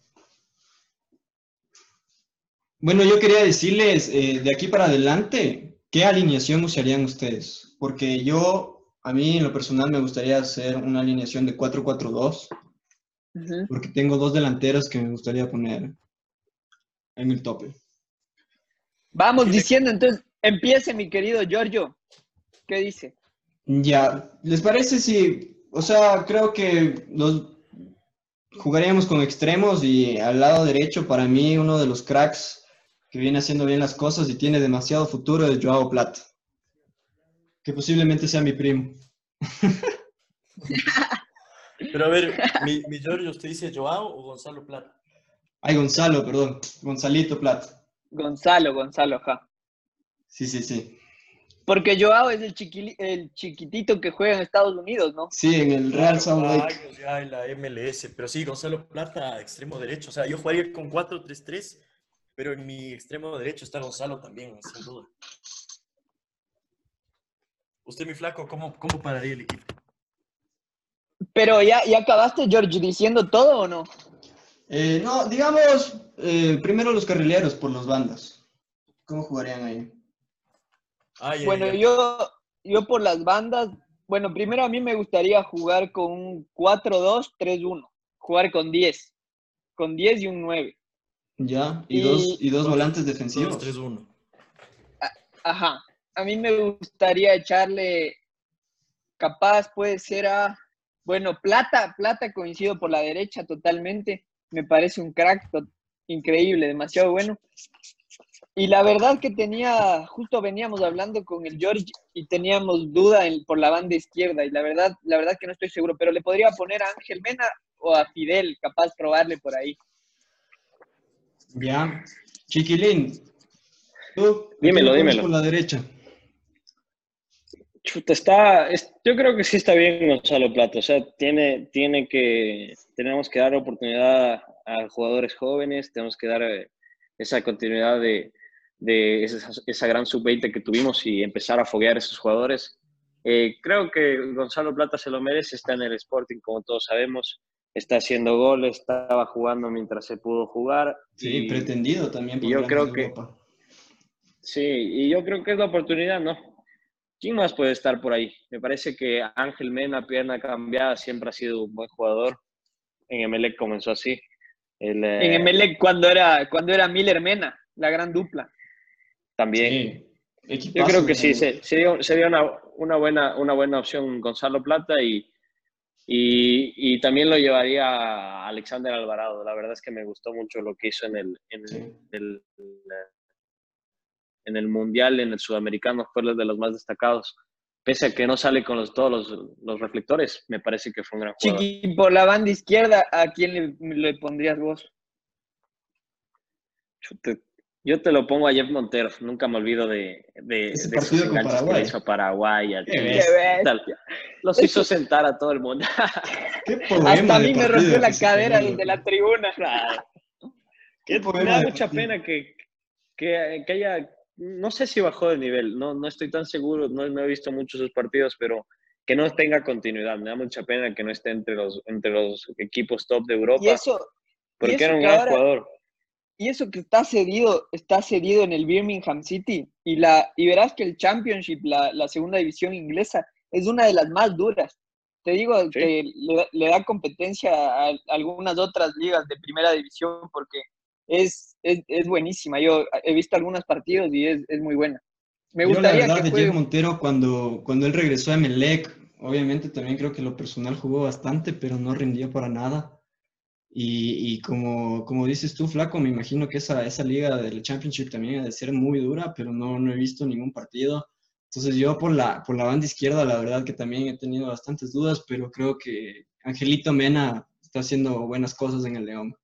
[SPEAKER 1] Bueno, yo quería decirles, eh, de aquí para adelante, ¿qué alineación usarían ustedes? Porque yo, a mí en lo personal me gustaría hacer una alineación de 4-4-2,
[SPEAKER 2] Ujú.
[SPEAKER 1] porque tengo dos delanteros que me gustaría poner en el tope.
[SPEAKER 2] Vamos diciendo, entonces, empiece mi querido Giorgio. ¿Qué dice?
[SPEAKER 1] Ya, ¿les parece si, o sea, creo que los jugaríamos con extremos y al lado derecho, para mí, uno de los cracks que viene haciendo bien las cosas y tiene demasiado futuro es Joao Plata, que posiblemente sea mi primo.
[SPEAKER 3] Pero a ver, mi, mi Giorgio, ¿usted dice Joao o Gonzalo Plata?
[SPEAKER 1] Ay, Gonzalo, perdón, Gonzalito Plata.
[SPEAKER 2] Gonzalo, Gonzalo, ajá.
[SPEAKER 1] Sí, sí, sí.
[SPEAKER 2] Porque Joao es el, chiquili- el chiquitito que juega en Estados Unidos, ¿no?
[SPEAKER 1] Sí, en el Real Salt Lake.
[SPEAKER 3] ya en la MLS, pero sí, Gonzalo Plata, extremo derecho. O sea, yo jugaría con 4-3-3, pero en mi extremo derecho está Gonzalo también, sin duda. Usted, mi flaco, ¿cómo, cómo pararía el equipo?
[SPEAKER 2] Pero ya, ya acabaste, George, diciendo todo o no?
[SPEAKER 1] Eh, no, digamos, eh, primero los carrileros por las bandas. ¿Cómo jugarían ahí?
[SPEAKER 3] Ay, ay,
[SPEAKER 2] Bueno,
[SPEAKER 3] ay.
[SPEAKER 2] yo, yo por las bandas, bueno, primero a mí me gustaría jugar con un 4-2-3-1, jugar con 10, con 10 y un 9.
[SPEAKER 1] Ya, y,
[SPEAKER 2] Y-
[SPEAKER 1] dos, y dos volantes defensivos.
[SPEAKER 3] 3-1.
[SPEAKER 2] Ajá, a mí me gustaría echarle, capaz puede ser a, bueno, Plata, Plata coincido por la derecha totalmente, me parece un crack to- increíble, demasiado bueno. Y la verdad que tenía, justo veníamos hablando con el George y teníamos duda en- por la banda izquierda y la verdad, la verdad que no estoy seguro, pero le podría poner a Ángel Mena o a Fidel, capaz probarle por ahí.
[SPEAKER 1] Ya. Chiquilín. ¿Tú?
[SPEAKER 4] Dímelo,
[SPEAKER 1] ¿Tú pones
[SPEAKER 4] dímelo.
[SPEAKER 1] Por la derecha.
[SPEAKER 4] Chuta, está, es- yo creo que sí está bien Gonzalo Plata, o sea, tiene, tiene que, tenemos que dar oportunidad a jugadores jóvenes, tenemos que dar eh, esa continuidad de, de esa, esa gran sub-20 que tuvimos y empezar a foguear a esos jugadores. Eh, creo que Gonzalo Plata se lo merece, está en el Sporting, como todos sabemos, está haciendo goles, estaba jugando mientras se pudo jugar.
[SPEAKER 1] Sí,
[SPEAKER 4] y-
[SPEAKER 1] pretendido también. por
[SPEAKER 4] yo creo que-. Sí, y yo creo que es la oportunidad, ¿no? ¿Quién más puede estar por ahí? Me parece que Ángel Mena, pierna cambiada, siempre ha sido un buen jugador. En Emelec comenzó así. El, eh,
[SPEAKER 2] En Emelec cuando era, cuando era Miller Mena, la gran dupla.
[SPEAKER 4] También.
[SPEAKER 1] Sí.
[SPEAKER 4] Yo creo que sí, sería, sería una, una buena, una buena opción Gonzalo Plata y, y, y también lo llevaría a Alexander Alvarado. La verdad es que me gustó mucho lo que hizo en el, en
[SPEAKER 1] Sí.
[SPEAKER 4] el, en el Mundial, en el Sudamericano, fue de los más destacados. Pese a que no sale con los, todos los, los reflectores, me parece que fue un gran jugador.
[SPEAKER 2] Chiqui, por la banda izquierda, ¿a quién le, le pondrías vos?
[SPEAKER 4] Yo te lo pongo a Jeff Montero, nunca me olvido de, de, de esos que
[SPEAKER 1] Paraguay.
[SPEAKER 4] le hizo a Paraguay. a
[SPEAKER 1] Qué
[SPEAKER 4] Chile.
[SPEAKER 1] bestia.
[SPEAKER 4] Tal- Los hizo sentar a todo el mundo.
[SPEAKER 1] ¿Qué
[SPEAKER 2] Hasta a mí me rompió la
[SPEAKER 1] que
[SPEAKER 2] cadera desde la tribuna.
[SPEAKER 1] ¿Qué
[SPEAKER 4] me da mucha pena que, que, que haya, no sé si bajó de nivel, no, no estoy tan seguro, no, no he visto muchos sus partidos, pero que no tenga continuidad. Me da mucha pena que no esté entre los, entre los equipos top de Europa,
[SPEAKER 2] Y eso,
[SPEAKER 4] porque
[SPEAKER 2] eso
[SPEAKER 4] era un gran
[SPEAKER 2] ahora-
[SPEAKER 4] jugador.
[SPEAKER 2] y eso que está cedido, está cedido en el Birmingham City. Y, la, y verás que el Championship, la, la segunda división inglesa, es una de las más duras. Te digo
[SPEAKER 4] Sí.
[SPEAKER 2] que le, da- le da competencia a algunas otras ligas de primera división porque es, es, es buenísima. Yo he visto algunos partidos y es, es muy buena. Me
[SPEAKER 1] Yo, la
[SPEAKER 2] gustaría
[SPEAKER 1] verdad,
[SPEAKER 2] que
[SPEAKER 1] de Jeff Montero, cuando, cuando él regresó a Emelec, obviamente también creo que lo personal jugó bastante, pero no rindió para nada. Y, y como, como dices tú, Flaco, me imagino que esa, esa liga del Championship también ha de ser muy dura, pero no, no he visto ningún partido. Entonces yo por la, por la banda izquierda, la verdad que también he tenido bastantes dudas, pero creo que Angelito Mena está haciendo buenas cosas en el León.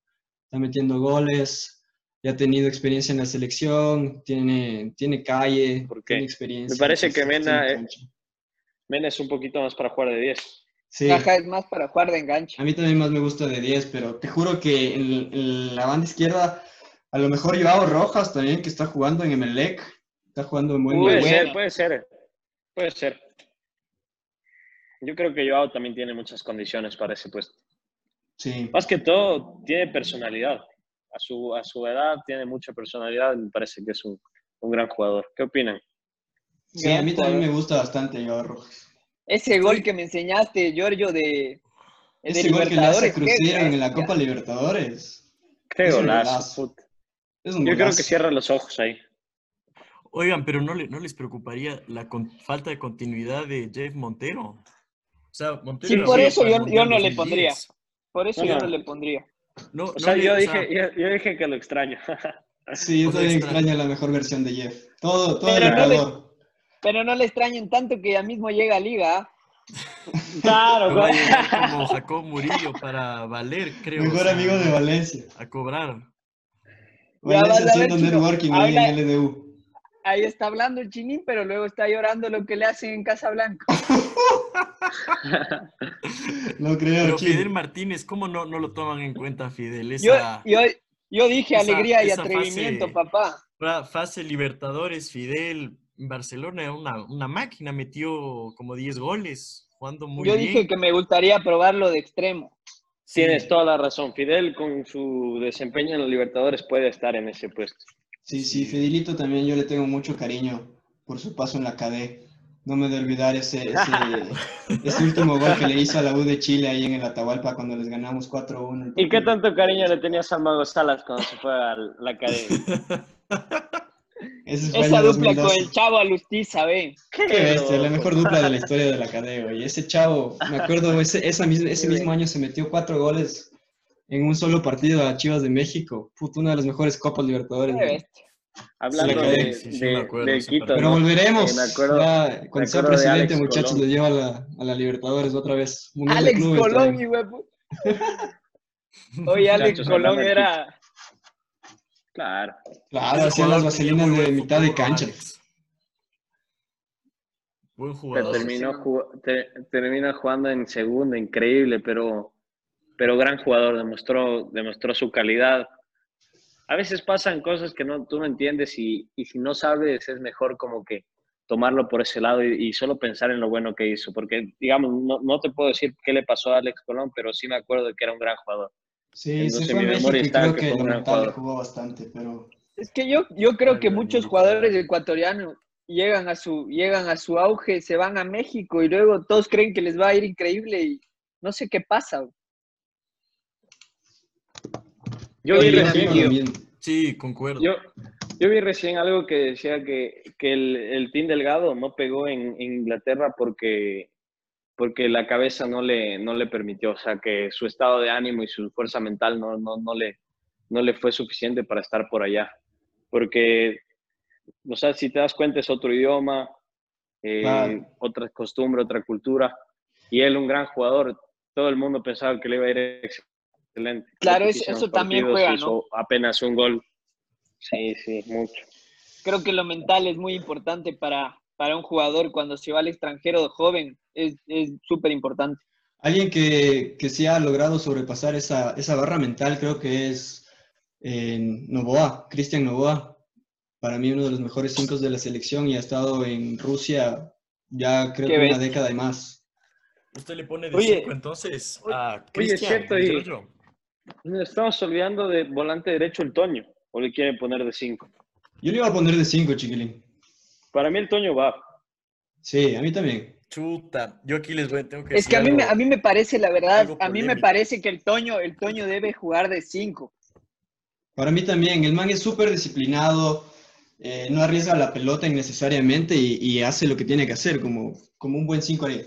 [SPEAKER 1] Está metiendo goles, ya ha tenido experiencia en la selección, tiene, tiene calle,
[SPEAKER 4] ¿Por qué?
[SPEAKER 1] tiene experiencia.
[SPEAKER 4] Me parece que Mena, eh. Mena es un poquito más para jugar de 10.
[SPEAKER 1] Sí,
[SPEAKER 2] Ajá, es más para jugar de enganche.
[SPEAKER 1] a mí también más me gusta de 10, pero te juro que en, en la banda izquierda, a lo mejor Joao Rojas también, que está jugando en Emelec, está jugando en buen
[SPEAKER 4] Puede
[SPEAKER 1] nivel.
[SPEAKER 4] ser, puede ser. Puede ser. Yo creo que Joao también tiene muchas condiciones para ese puesto.
[SPEAKER 1] Sí.
[SPEAKER 4] Más que todo, tiene personalidad. A su, a su edad tiene mucha personalidad. Me parece que es un, un gran jugador. ¿Qué opinan?
[SPEAKER 1] Sí, a mí también me gusta bastante Joao Rojas.
[SPEAKER 2] Ese gol que me enseñaste, Giorgio, de, de
[SPEAKER 1] Ese gol que le hace en la. Copa Libertadores.
[SPEAKER 4] Qué
[SPEAKER 1] Es un
[SPEAKER 4] golazo.
[SPEAKER 1] Es un
[SPEAKER 4] Yo creo que cierra los ojos ahí.
[SPEAKER 3] Oigan, pero ¿no, le- no les preocuparía la con- falta de continuidad de Jeff Montero? O sea, Montero
[SPEAKER 2] Sí, por eso yo- yo no le
[SPEAKER 3] 2010.
[SPEAKER 2] pondría. Por eso
[SPEAKER 4] No,
[SPEAKER 2] yo
[SPEAKER 4] no.
[SPEAKER 2] le pondría.
[SPEAKER 3] No,
[SPEAKER 4] O sea, yo
[SPEAKER 3] o sea,
[SPEAKER 4] dije, yo, yo dije que lo extraño.
[SPEAKER 1] Sí, yo también
[SPEAKER 3] extra-
[SPEAKER 1] extraño la mejor versión de Jeff. Todo, todo el
[SPEAKER 2] Pero no le-
[SPEAKER 1] Ecuador.
[SPEAKER 2] Pero no le extrañen tanto que ya mismo llega a Liga.
[SPEAKER 4] claro,
[SPEAKER 3] va a
[SPEAKER 4] güey.
[SPEAKER 3] llegar como Jacob Murillo para valer, creo.
[SPEAKER 1] Mejor
[SPEAKER 3] o sea,
[SPEAKER 1] amigo de Valencia.
[SPEAKER 3] A cobrar.
[SPEAKER 1] Valencia haciendo networking ahí en LDU.
[SPEAKER 2] Ahí está hablando el chinín, pero luego está llorando lo que le hacen en Casablanca.
[SPEAKER 1] No creo,
[SPEAKER 3] Pero. Fidel Martínez, ¿cómo no, no lo toman en cuenta, Fidel?
[SPEAKER 2] Yo,
[SPEAKER 3] Esa
[SPEAKER 2] yo, yo dije
[SPEAKER 3] esa-
[SPEAKER 2] alegría y atrevimiento,
[SPEAKER 3] fase-
[SPEAKER 2] papá.
[SPEAKER 3] fa- fase Libertadores, Fidel en Barcelona era una, una máquina, metió como 10 goles, jugando muy
[SPEAKER 2] yo
[SPEAKER 3] bien.
[SPEAKER 2] dije que me gustaría probarlo de extremo.
[SPEAKER 3] Sí.
[SPEAKER 4] Tienes toda la razón. Fidel, con su desempeño en los Libertadores, puede estar en ese puesto.
[SPEAKER 1] Sí, sí, Fidelito también yo le tengo mucho cariño por su paso en la KD. No me de olvidar ese, ese, ese último gol que le hizo a la U de Chile ahí en el Atahualpa cuando les ganamos 4-1. el
[SPEAKER 4] ¿Y qué tanto cariño le tenías a Mago Salas cuando se fue a la academia?
[SPEAKER 1] Ese fue
[SPEAKER 2] Esa dupla con
[SPEAKER 1] 2012.
[SPEAKER 2] el Chavo Alustiza, ve.
[SPEAKER 1] Qué bestia, la mejor dupla de la historia de la KD, güey. Ese chavo, me acuerdo, ese, esa misma, ese mismo año se metió cuatro goles en un solo partido a Chivas de México. Puto, una de las mejores Copas Libertadores.
[SPEAKER 2] Qué bestia.
[SPEAKER 4] Hablando
[SPEAKER 1] Sí,
[SPEAKER 4] de,
[SPEAKER 3] sí,
[SPEAKER 4] de-
[SPEAKER 3] acuerdo
[SPEAKER 4] Quito.
[SPEAKER 1] Pero
[SPEAKER 4] ¿no?
[SPEAKER 1] volveremos.
[SPEAKER 4] Eh, me acuerdo-
[SPEAKER 1] ya, cuando sea presidente, muchachos,
[SPEAKER 4] Colón.
[SPEAKER 1] lo lleva a la, a la Libertadores otra vez. Mundial
[SPEAKER 2] Alex
[SPEAKER 1] clubes
[SPEAKER 2] Colón, y huevo. Oye, Alex
[SPEAKER 4] Muchachos,
[SPEAKER 2] Colón era.
[SPEAKER 4] Claro.
[SPEAKER 1] Claro, hacían las vaselinas de mitad de cancha.
[SPEAKER 3] Buen jugador.
[SPEAKER 4] terminó,
[SPEAKER 2] sí.
[SPEAKER 4] jug- te- termina jugando en segunda, increíble, pero, pero gran jugador, demostró, demostró su calidad. A veces pasan cosas que no, tú no entiendes y, y si no sabes es mejor como que tomarlo por ese lado y, y solo pensar en lo bueno que hizo, porque digamos, no, no te puedo decir qué le pasó a Alex Colón, pero sí me acuerdo de que era un gran jugador.
[SPEAKER 1] Sí,
[SPEAKER 4] Entonces,
[SPEAKER 1] se fue a
[SPEAKER 4] mi
[SPEAKER 1] México
[SPEAKER 4] memoria
[SPEAKER 1] y
[SPEAKER 4] está
[SPEAKER 1] creo
[SPEAKER 4] que
[SPEAKER 1] que
[SPEAKER 4] fue un gran jugador.
[SPEAKER 1] jugó bastante, pero
[SPEAKER 2] Es que yo, yo creo que muchos jugadores ecuatorianos llegan a su llegan a su auge, se van a México y luego todos creen que les va a ir increíble y no sé qué pasa. güey.
[SPEAKER 4] Yo vi recién.
[SPEAKER 3] Sí, concuerdo.
[SPEAKER 4] Yo, yo vi recién algo que decía que, que el, el Team Delgado no pegó en, en Inglaterra porque, porque la cabeza no le, no le permitió, o sea, que su estado de ánimo y su fuerza mental no, no, no, le, no le fue suficiente para estar por allá. Porque, o sea, si te das cuenta es otro idioma, eh,
[SPEAKER 1] Claro.
[SPEAKER 4] otra costumbre, otra cultura, y él un gran jugador, todo el mundo pensaba que le iba a ir excelente.
[SPEAKER 2] Claro, es- eso también
[SPEAKER 4] partidos,
[SPEAKER 2] juega, ¿no?
[SPEAKER 4] Apenas un gol. Sí, sí, mucho.
[SPEAKER 2] Creo que lo mental es muy importante para, para un jugador cuando se va al extranjero de joven, es es súper importante.
[SPEAKER 1] Alguien que, que sí ha logrado sobrepasar esa, esa barra mental creo que es eh, Novoa, Cristian Novoa. Para mí uno de los mejores cinco de la selección y ha estado en Rusia ya creo que una década y más.
[SPEAKER 3] Usted le pone de
[SPEAKER 4] Oye,
[SPEAKER 3] 5 entonces
[SPEAKER 4] oye,
[SPEAKER 3] a
[SPEAKER 4] oye, es
[SPEAKER 3] Cristian.
[SPEAKER 4] cierto, y-
[SPEAKER 3] Giorgio.
[SPEAKER 4] Nos estamos olvidando de volante derecho el Toño, o le quieren poner de 5.
[SPEAKER 1] Yo le iba a poner de cinco, chiquilín.
[SPEAKER 4] Para mí el Toño va.
[SPEAKER 1] Sí, a mí también.
[SPEAKER 3] Chuta, yo aquí les voy, tengo que
[SPEAKER 2] Es que a mí, me, a mí me parece, la verdad, a mí me parece que el Toño, el Toño debe jugar de 5.
[SPEAKER 1] Para mí también, el man es súper disciplinado, eh, no arriesga la pelota innecesariamente y, hace lo que tiene que hacer, como, como un buen 5 ahí.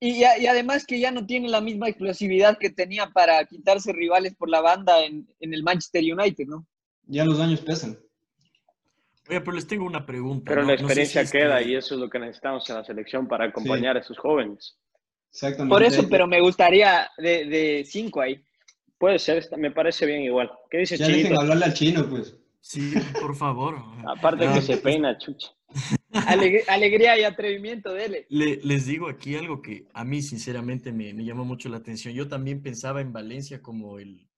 [SPEAKER 2] Y, y, además que ya no tiene la misma explosividad que tenía para quitarse rivales por la banda en, en el Manchester United, ¿no?
[SPEAKER 1] Ya los años pesan.
[SPEAKER 3] Oye, pero les tengo una pregunta.
[SPEAKER 4] Pero la experiencia queda y eso es lo que necesitamos en la selección para acompañar a esos jóvenes.
[SPEAKER 2] Exactamente. Por eso, pero me gustaría de, de cinco ahí.
[SPEAKER 4] Puede ser, me parece bien igual. ¿Qué dices,
[SPEAKER 1] Ya dejen hablarle al chino, pues.
[SPEAKER 3] Sí, por favor.
[SPEAKER 4] Aparte que se peina, chucha.
[SPEAKER 2] Alegría y atrevimiento, dele.
[SPEAKER 3] Le, les digo aquí algo que a mí sinceramente me, me, llamó mucho la atención. Yo también pensaba en Valencia como el,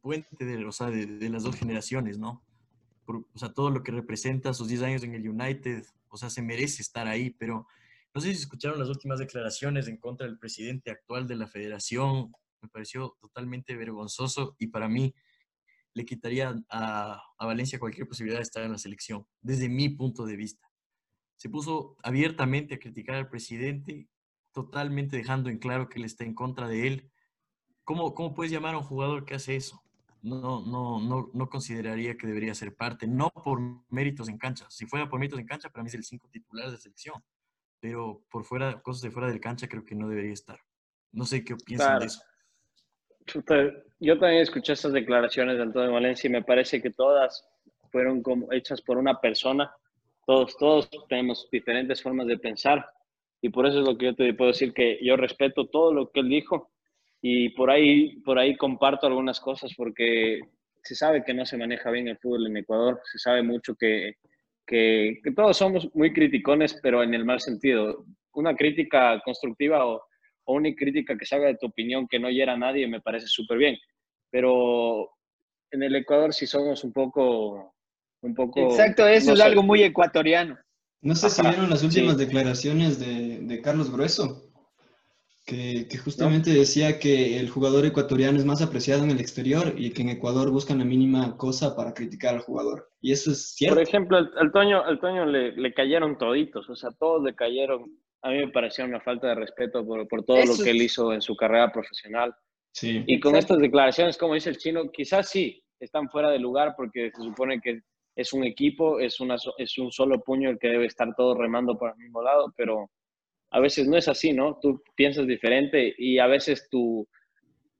[SPEAKER 3] puente de, o sea, de, las dos generaciones, ¿no? Por, o sea, todo lo que representa sus 10 años en el United, o sea, se merece estar ahí, pero no sé si escucharon las últimas declaraciones en contra del presidente actual de la federación, me pareció totalmente vergonzoso y para mí le quitaría a, a, Valencia cualquier posibilidad de estar en la selección, desde mi punto de vista. Se puso abiertamente a criticar al presidente, totalmente dejando en claro que él está en contra de él. ¿Cómo, cómo puedes llamar a un jugador que hace eso? No, no, no, no consideraría que debería ser parte, no por méritos en cancha. Si fuera por méritos en cancha, para mí es el cinco titular de selección. Pero por fuera, cosas de fuera del cancha, creo que no debería estar. No sé qué piensan claro. de eso.
[SPEAKER 4] Yo también escuché estas declaraciones de Antonio Valencia y me parece que todas fueron como hechas por una persona. Todos, todos tenemos diferentes formas de pensar y por eso es lo que yo te puedo decir que yo respeto todo lo que él dijo y por ahí, por ahí comparto algunas cosas porque se sabe que no se maneja bien el fútbol en Ecuador, se sabe mucho que, que, que todos somos muy criticones, pero en el mal sentido. Una crítica constructiva o, o una crítica que salga de tu opinión que no hiera a nadie me parece súper bien. Pero en el Ecuador sí somos un poco... Un poco
[SPEAKER 2] Exacto, eso no es sé. algo muy ecuatoriano.
[SPEAKER 1] No sé si vieron las últimas sí. declaraciones de, de, Carlos Grueso, que, que justamente ¿No? decía que el jugador ecuatoriano es más apreciado en el exterior y que en Ecuador buscan la mínima cosa para criticar al jugador. Y eso es cierto.
[SPEAKER 4] Por ejemplo, al, al Toño, al Toño le, le cayeron toditos, o sea, todos le cayeron a mí me pareció una falta de respeto por, por todo Eso. lo que él hizo en su carrera profesional.
[SPEAKER 1] Sí.
[SPEAKER 4] Y con estas declaraciones, como dice el chino, quizás sí están fuera de lugar porque se supone que es un equipo, es, una, es un solo puño el que debe estar todo remando por el mismo lado, pero a veces no es así, ¿no? Tú piensas diferente y a veces tu,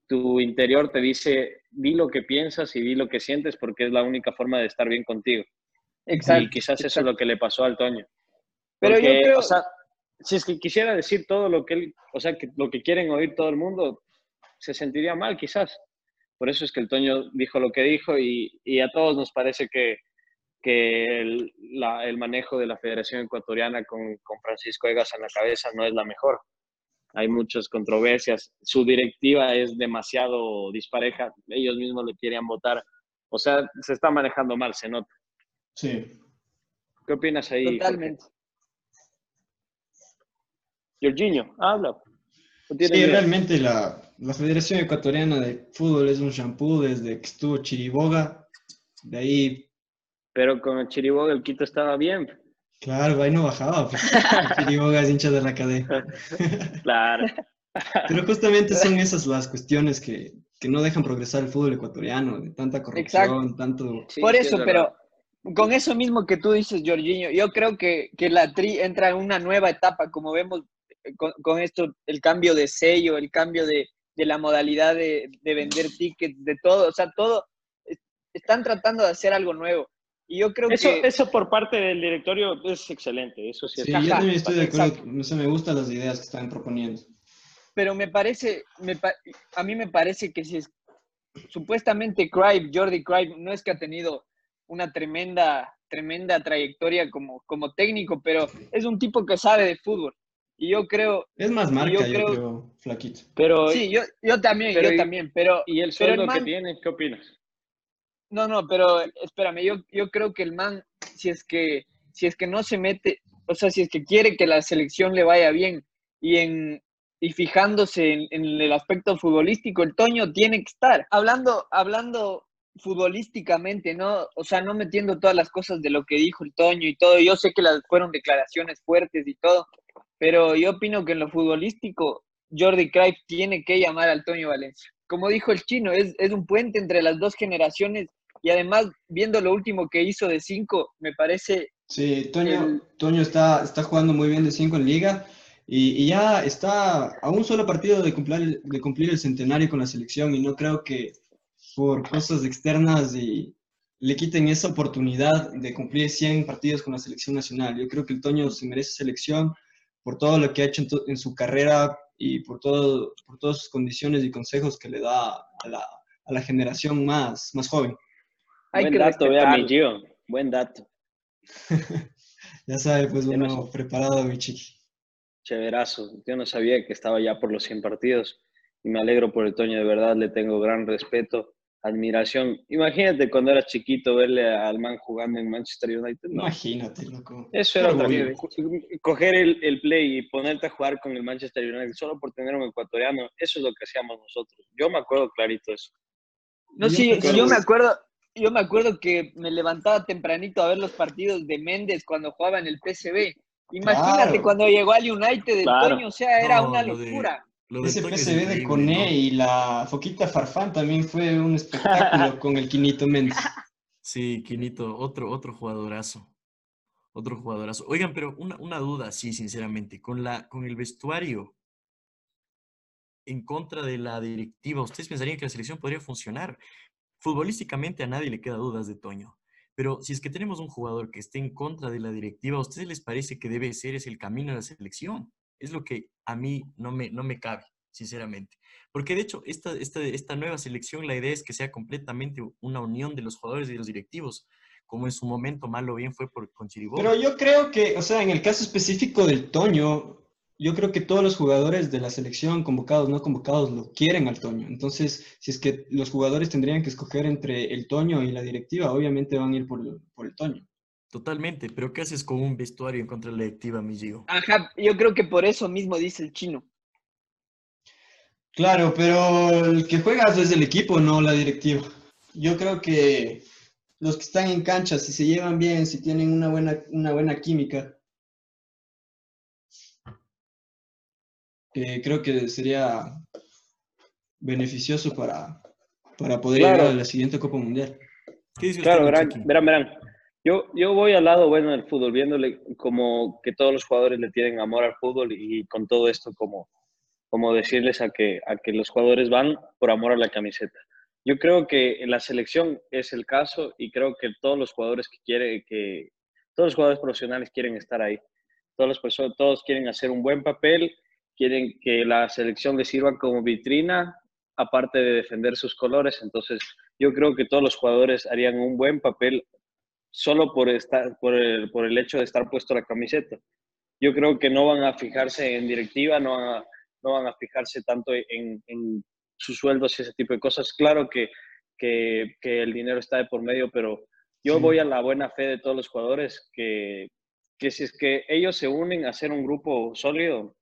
[SPEAKER 4] tu interior te dice, di lo que piensas y di lo que sientes porque es la única forma de estar bien contigo.
[SPEAKER 2] Exacto.
[SPEAKER 4] Y quizás
[SPEAKER 2] exacto.
[SPEAKER 4] eso es lo que le pasó al Toño.
[SPEAKER 2] Pero
[SPEAKER 4] porque,
[SPEAKER 2] yo creo...
[SPEAKER 4] O sea, si es que quisiera decir todo lo que él, o sea, que lo que quieren oír todo el mundo, se sentiría mal quizás. Por eso es que el Toño dijo lo que dijo y, y a todos nos parece que, que el, la, el, manejo de la Federación Ecuatoriana con, con, Francisco Egas en la cabeza no es la mejor. Hay muchas controversias. Su directiva es demasiado dispareja. Ellos mismos le querían votar. O sea, se está manejando mal, se nota.
[SPEAKER 1] Sí.
[SPEAKER 4] ¿Qué opinas ahí?
[SPEAKER 2] Totalmente.
[SPEAKER 4] Jorge? Jorginho, habla.
[SPEAKER 1] Sí, realmente la, la, Federación Ecuatoriana de Fútbol es un shampoo desde que estuvo Chiriboga. De ahí.
[SPEAKER 4] Pero con el Chiriboga el Quito estaba bien.
[SPEAKER 1] Claro, ahí no bajaba. Pues. Chiriboga es hincha de la cadena.
[SPEAKER 4] claro.
[SPEAKER 1] Pero justamente son esas las cuestiones que, que no dejan progresar el fútbol ecuatoriano, de tanta corrupción, Exacto. tanto...
[SPEAKER 2] Sí, Por eso, pero con eso mismo que tú dices, Jorginho, yo creo que, que la TRI entra en una nueva etapa, como vemos con, con, esto, el cambio de sello, el cambio de, de la modalidad de, de, vender tickets, de todo, o sea, todo, están tratando de hacer algo nuevo. Y yo creo
[SPEAKER 4] eso,
[SPEAKER 2] que...
[SPEAKER 4] Eso por parte del directorio es excelente, eso sí.
[SPEAKER 1] sí yo también estoy de acuerdo, no sé, me gustan las ideas que están proponiendo.
[SPEAKER 2] Pero me parece, me, a mí me parece que si es, supuestamente Crive, Jordi Crive, no es que ha tenido una tremenda, tremenda trayectoria como, como técnico, pero es un tipo que sabe de fútbol. Y yo creo.
[SPEAKER 1] Es más marca, yo creo, yo creo flaquito.
[SPEAKER 2] Pero, sí, yo, yo también,
[SPEAKER 4] pero,
[SPEAKER 2] yo también. Pero,
[SPEAKER 4] ¿Y el sueldo el man, que tiene? ¿Qué opinas?
[SPEAKER 2] No, no, pero espérame, yo, yo creo que el man, si es que, si es que no se mete, o sea, si es que quiere que la selección le vaya bien y en y fijándose en, en el aspecto futbolístico, el Toño tiene que estar. Hablando, hablando futbolísticamente, ¿no? O sea, no metiendo todas las cosas de lo que dijo el Toño y todo. Yo sé que las fueron declaraciones fuertes y todo, pero yo opino que en lo futbolístico, Jordi Cruyff tiene que llamar al Toño Valencia. Como dijo el chino, es, es un puente entre las dos generaciones Y además, viendo lo último que hizo de 5, me parece...
[SPEAKER 1] Sí, Toño, Toño está, está jugando muy bien de 5 en liga y, y, ya está a un solo partido de cumplir, de cumplir el centenario con la selección y no creo que por cosas externas y le quiten esa oportunidad de cumplir 100 partidos con la selección nacional. Yo creo que el Toño se merece selección por todo lo que ha hecho en, en su carrera y por, todo, por todas sus condiciones y consejos que le da a la, a la generación más, más joven.
[SPEAKER 4] Hay Buen dato, vea mi Gio. Buen dato.
[SPEAKER 1] ya sabe, pues uno no preparado, mi chiqui.
[SPEAKER 4] Chéverazo. Yo no sabía que estaba ya por los 100 partidos y me alegro por el Toño, de verdad, le tengo gran respeto, admiración. Imagínate cuando eras chiquito verle al man jugando en Manchester United.
[SPEAKER 1] Imagínate, loco.
[SPEAKER 4] Eso era otra Coger el, el, play y ponerte a jugar con el Manchester United solo por tener un ecuatoriano, eso es lo que hacíamos nosotros. Yo me acuerdo clarito eso.
[SPEAKER 2] No, sí, sí, yo me acuerdo, yo me acuerdo que me levantaba tempranito a ver los partidos de Méndez cuando jugaba en el PSV. Imagínate cuando llegó al United del Toño, o sea, era una locura.
[SPEAKER 1] Ese PSV de Cone y la Foquita Farfán también fue un espectáculo con el Quinito Méndez.
[SPEAKER 3] Sí, Quinito, otro, otro jugadorazo. Otro jugadorazo. Oigan, pero una, una duda, sí, sinceramente. Con, la, con el vestuario en contra de la directiva, ¿ustedes pensarían que la selección podría funcionar? Futbolísticamente a nadie le queda dudas de Toño. Pero si es que tenemos un jugador que esté en contra de la directiva, ¿a ustedes les parece que debe ser ese el camino de la selección? Es lo que a mí no me, no me cabe, sinceramente. Porque de hecho, esta, esta, esta nueva selección, la idea es que sea completamente una unión de los jugadores y de los directivos, como en su momento mal o bien fue por, con Chiribó.
[SPEAKER 1] Pero yo creo que, o sea, en el caso específico del Toño, yo creo que todos los jugadores de la selección, convocados, no convocados, lo quieren al Toño. Entonces, si es que los jugadores tendrían que escoger entre el Toño y la directiva, obviamente van a ir por, por el Toño.
[SPEAKER 3] Totalmente, pero ¿qué haces con un vestuario en contra de la directiva, mi Gio?
[SPEAKER 2] Ajá, yo creo que por eso mismo dice el chino.
[SPEAKER 1] Claro, pero el que juega es el equipo, no la directiva. Yo creo que los que están en cancha, si se llevan bien, si tienen una buena, una buena química, creo que sería beneficioso para, para poder ir a la siguiente Copa Mundial.
[SPEAKER 4] claro, verán, verán, verán. Yo, yo voy al lado bueno del fútbol, viéndole como que todos los jugadores le tienen amor al fútbol y con todo esto como, como decirles a que, a que los jugadores van por amor a la camiseta. Yo creo que en la selección es el caso y creo que todos los jugadores que quieren, que todos los jugadores profesionales quieren estar ahí. Todos los personas, todos quieren hacer un buen papel quieren que la selección les sirva como vitrina, aparte de defender sus colores. Entonces, yo creo que todos los jugadores harían un buen papel solo por, estar, por, el, por el hecho de estar puesto la camiseta. Yo creo que no van a fijarse en directiva, no van a, no van a fijarse tanto en, en sus sueldos y ese tipo de cosas. Claro que, que, que el dinero está de por medio, pero yo voy a la buena fe de todos los jugadores que, que si es que ellos se unen a ser un grupo sólido,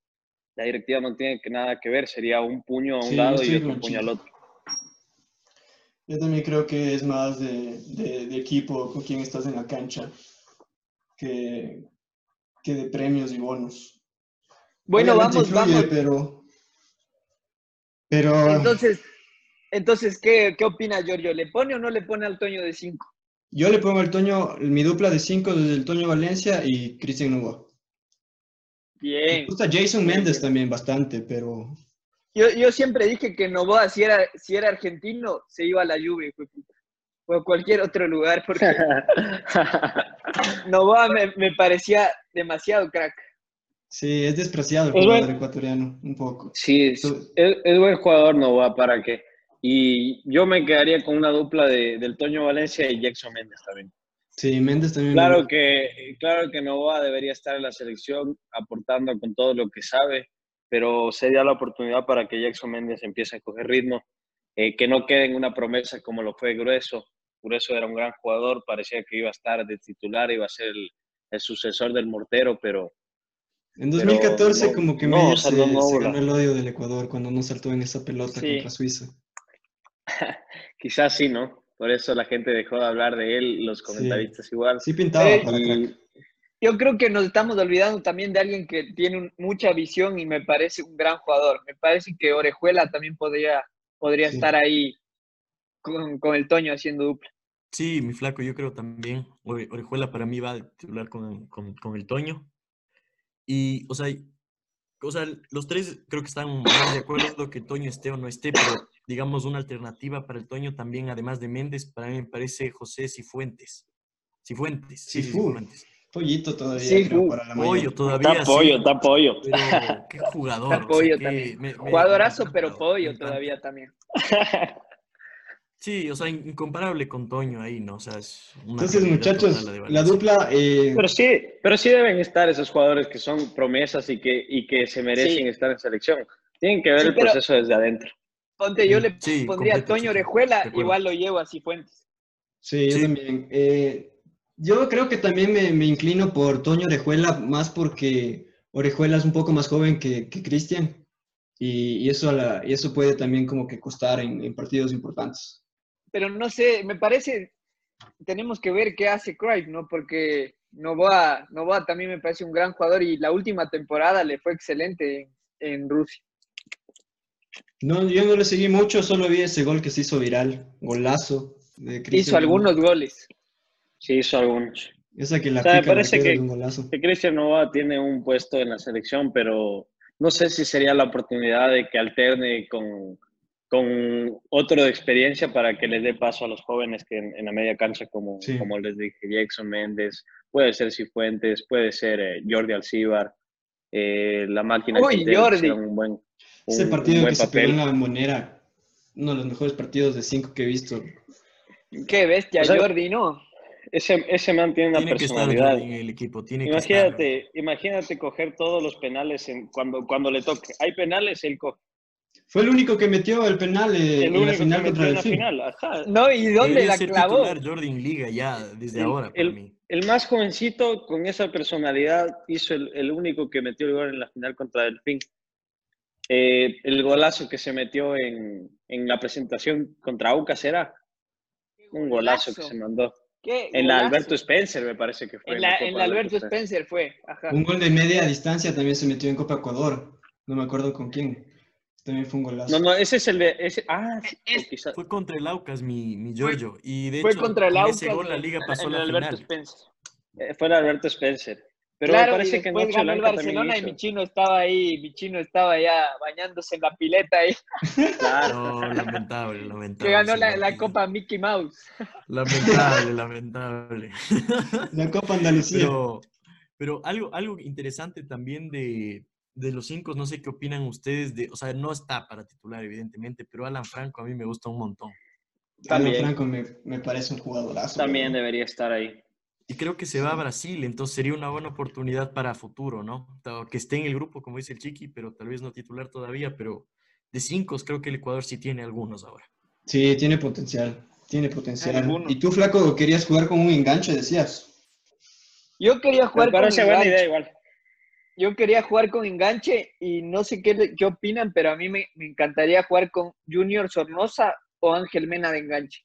[SPEAKER 4] la directiva no tiene que nada que ver, sería un puño a un lado y otro puño al otro.
[SPEAKER 1] Yo también creo que es más de, de, equipo con quien estás en la cancha que, que de premios y bonos.
[SPEAKER 2] Bueno, vamos, vamos.
[SPEAKER 1] Pero, pero...
[SPEAKER 2] Entonces, entonces ¿qué, ¿qué opina Giorgio? ¿Le pone o no le pone al Toño de 5?
[SPEAKER 1] Yo le pongo al Toño, mi dupla de 5 desde el Toño Valencia y Cristian Nuba.
[SPEAKER 2] Bien.
[SPEAKER 1] Me gusta Jason Méndez también bastante, pero...
[SPEAKER 2] Yo, yo siempre dije que Novoa, si era, si era argentino, se iba a la Juve, o a cualquier otro lugar, porque Novoa me, me, parecía demasiado crack.
[SPEAKER 1] Sí, es despreciado el jugador ecuatoriano, un poco.
[SPEAKER 4] Sí, es, es, buen jugador Novoa, ¿para qué? Y yo me quedaría con una dupla de, del Toño Valencia y Jackson Méndez también.
[SPEAKER 1] Sí, Méndez también.
[SPEAKER 4] Claro que, claro que Novoa debería estar en la selección aportando con todo lo que sabe, pero sería la oportunidad para que Jackson Méndez empiece a coger ritmo, eh, que no quede en una promesa como lo fue Grueso. Grueso era un gran jugador, parecía que iba a estar de titular, iba a ser el, el sucesor del mortero, pero...
[SPEAKER 1] En 2014 como que no, se, ganó el odio del Ecuador cuando no saltó en esa pelota contra Suiza.
[SPEAKER 4] Quizás sí, ¿no? Por eso la gente dejó de hablar de él, los comentaristas igual.
[SPEAKER 1] Sí pintaba
[SPEAKER 2] Yo creo que nos estamos olvidando también de alguien que tiene mucha visión y me parece un gran jugador. Me parece que Orejuela también podría, podría estar ahí con, con, el Toño haciendo dupla.
[SPEAKER 3] Sí, mi flaco, yo creo también. Orejuela para mí va a titular con, con, con el Toño. Y, o sea, o sea, los tres creo que están de acuerdo que Toño esté o no esté, pero digamos una alternativa para el Toño también, además de Méndez, para mí me parece José Cifuentes. Cifuentes.
[SPEAKER 1] Sí, Cifuentes. Pollito todavía. Sí,
[SPEAKER 3] para la pollo todavía.
[SPEAKER 4] Está pollo, está pollo.
[SPEAKER 3] Pero qué jugador.
[SPEAKER 2] Está pollo también. Jugadorazo, pero pollo todavía también.
[SPEAKER 3] Sí, o sea, incomparable con Toño ahí, ¿no? O sea, es
[SPEAKER 1] una Entonces, muchachos, la dupla... Eh...
[SPEAKER 4] Pero, sí, pero sí deben estar esos jugadores que son promesas y que, y que se merecen estar en selección. Tienen que ver el proceso desde adentro.
[SPEAKER 2] Ponte, yo le pondría a Toño Orejuela, igual lo llevo a Cifuentes.
[SPEAKER 1] Sí, yo también. Eh, yo creo que también me, me, inclino por Toño Orejuela, más porque Orejuela es un poco más joven que, que Cristian. Y, y, eso la, y eso puede también como que costar en, en partidos importantes
[SPEAKER 2] pero no sé, me parece, tenemos que ver qué hace Cruyff, ¿no? Porque Novoa, Novoa también me parece un gran jugador y la última temporada le fue excelente en, Rusia.
[SPEAKER 1] No, yo no le seguí mucho, solo vi ese gol que se hizo viral, golazo.
[SPEAKER 2] De hizo algunos goles.
[SPEAKER 4] Sí, hizo algunos.
[SPEAKER 1] Esa que la
[SPEAKER 4] o sea, me parece que, que Cristian Novoa tiene un puesto en la selección, pero no sé si sería la oportunidad de que alterne con, con otro de experiencia para que les dé paso a los jóvenes que en, la media cancha, como, como les dije, Jackson Méndez, puede ser Cifuentes, puede ser eh, Jordi Alcibar, eh, la máquina
[SPEAKER 2] Uy, Jordi.
[SPEAKER 1] un buen Ese partido que se pegó en la monera, uno de los mejores partidos de cinco que he visto.
[SPEAKER 2] Qué bestia, Jordi, ¿no?
[SPEAKER 4] Ese, ese man tiene una personalidad.
[SPEAKER 3] en el equipo, tiene
[SPEAKER 4] imagínate, imagínate coger todos los penales en, cuando, cuando le toque. Hay penales, él coge.
[SPEAKER 1] Fue el único que metió el penal eh, en la final contra el final.
[SPEAKER 2] No, ¿y dónde la clavó?
[SPEAKER 3] Jordan Liga ya desde ahora
[SPEAKER 4] el, El más jovencito con esa personalidad hizo el, único que metió el gol en la final contra Delfín. Eh, el golazo que se metió en, en la presentación contra Aucas era un golazo, que se mandó. En la Alberto Spencer me parece que fue.
[SPEAKER 2] En la, en la Alberto Spencer, fue.
[SPEAKER 1] Un gol de media distancia también se metió en Copa Ecuador. No me acuerdo con quién. También fue un golazo.
[SPEAKER 4] No, no, ese es el de. Ese, ah,
[SPEAKER 3] Fue contra el Aucas, mi, mi Giorgio. Y de
[SPEAKER 2] fue
[SPEAKER 3] hecho,
[SPEAKER 2] contra el Aucas,
[SPEAKER 3] ese gol la liga pasó la Alberto
[SPEAKER 4] final. Spencer. Eh, fue el Alberto Spencer.
[SPEAKER 2] Pero me parece que Nacho ganó el Barcelona y mi chino estaba ahí, mi chino estaba ya bañándose en la pileta ahí.
[SPEAKER 3] Claro, no, lamentable, lamentable.
[SPEAKER 2] Que ganó la, la, Copa Mickey Mouse.
[SPEAKER 3] Lamentable, lamentable.
[SPEAKER 1] La Copa Andalucía.
[SPEAKER 3] Pero, pero algo, algo interesante también de, de los cinco, no sé qué opinan ustedes de, o sea, no está para titular, evidentemente, pero Alan Franco a mí me gusta un montón.
[SPEAKER 1] Alan Franco me, parece un jugadorazo.
[SPEAKER 4] También debería estar ahí.
[SPEAKER 3] Y creo que se va a Brasil, entonces sería una buena oportunidad para futuro, ¿no? Que esté en el grupo, como dice el Chiqui, pero tal vez no titular todavía, pero de cinco creo que el Ecuador sí tiene algunos ahora.
[SPEAKER 1] Sí, tiene potencial, tiene potencial. ¿Y tú, Flaco, querías jugar con un enganche, decías?
[SPEAKER 2] Yo quería jugar
[SPEAKER 4] con un enganche. buena idea igual
[SPEAKER 2] yo quería jugar con enganche y no sé qué, qué opinan, pero a mí me, encantaría jugar con Junior Sornosa o Ángel Mena de enganche.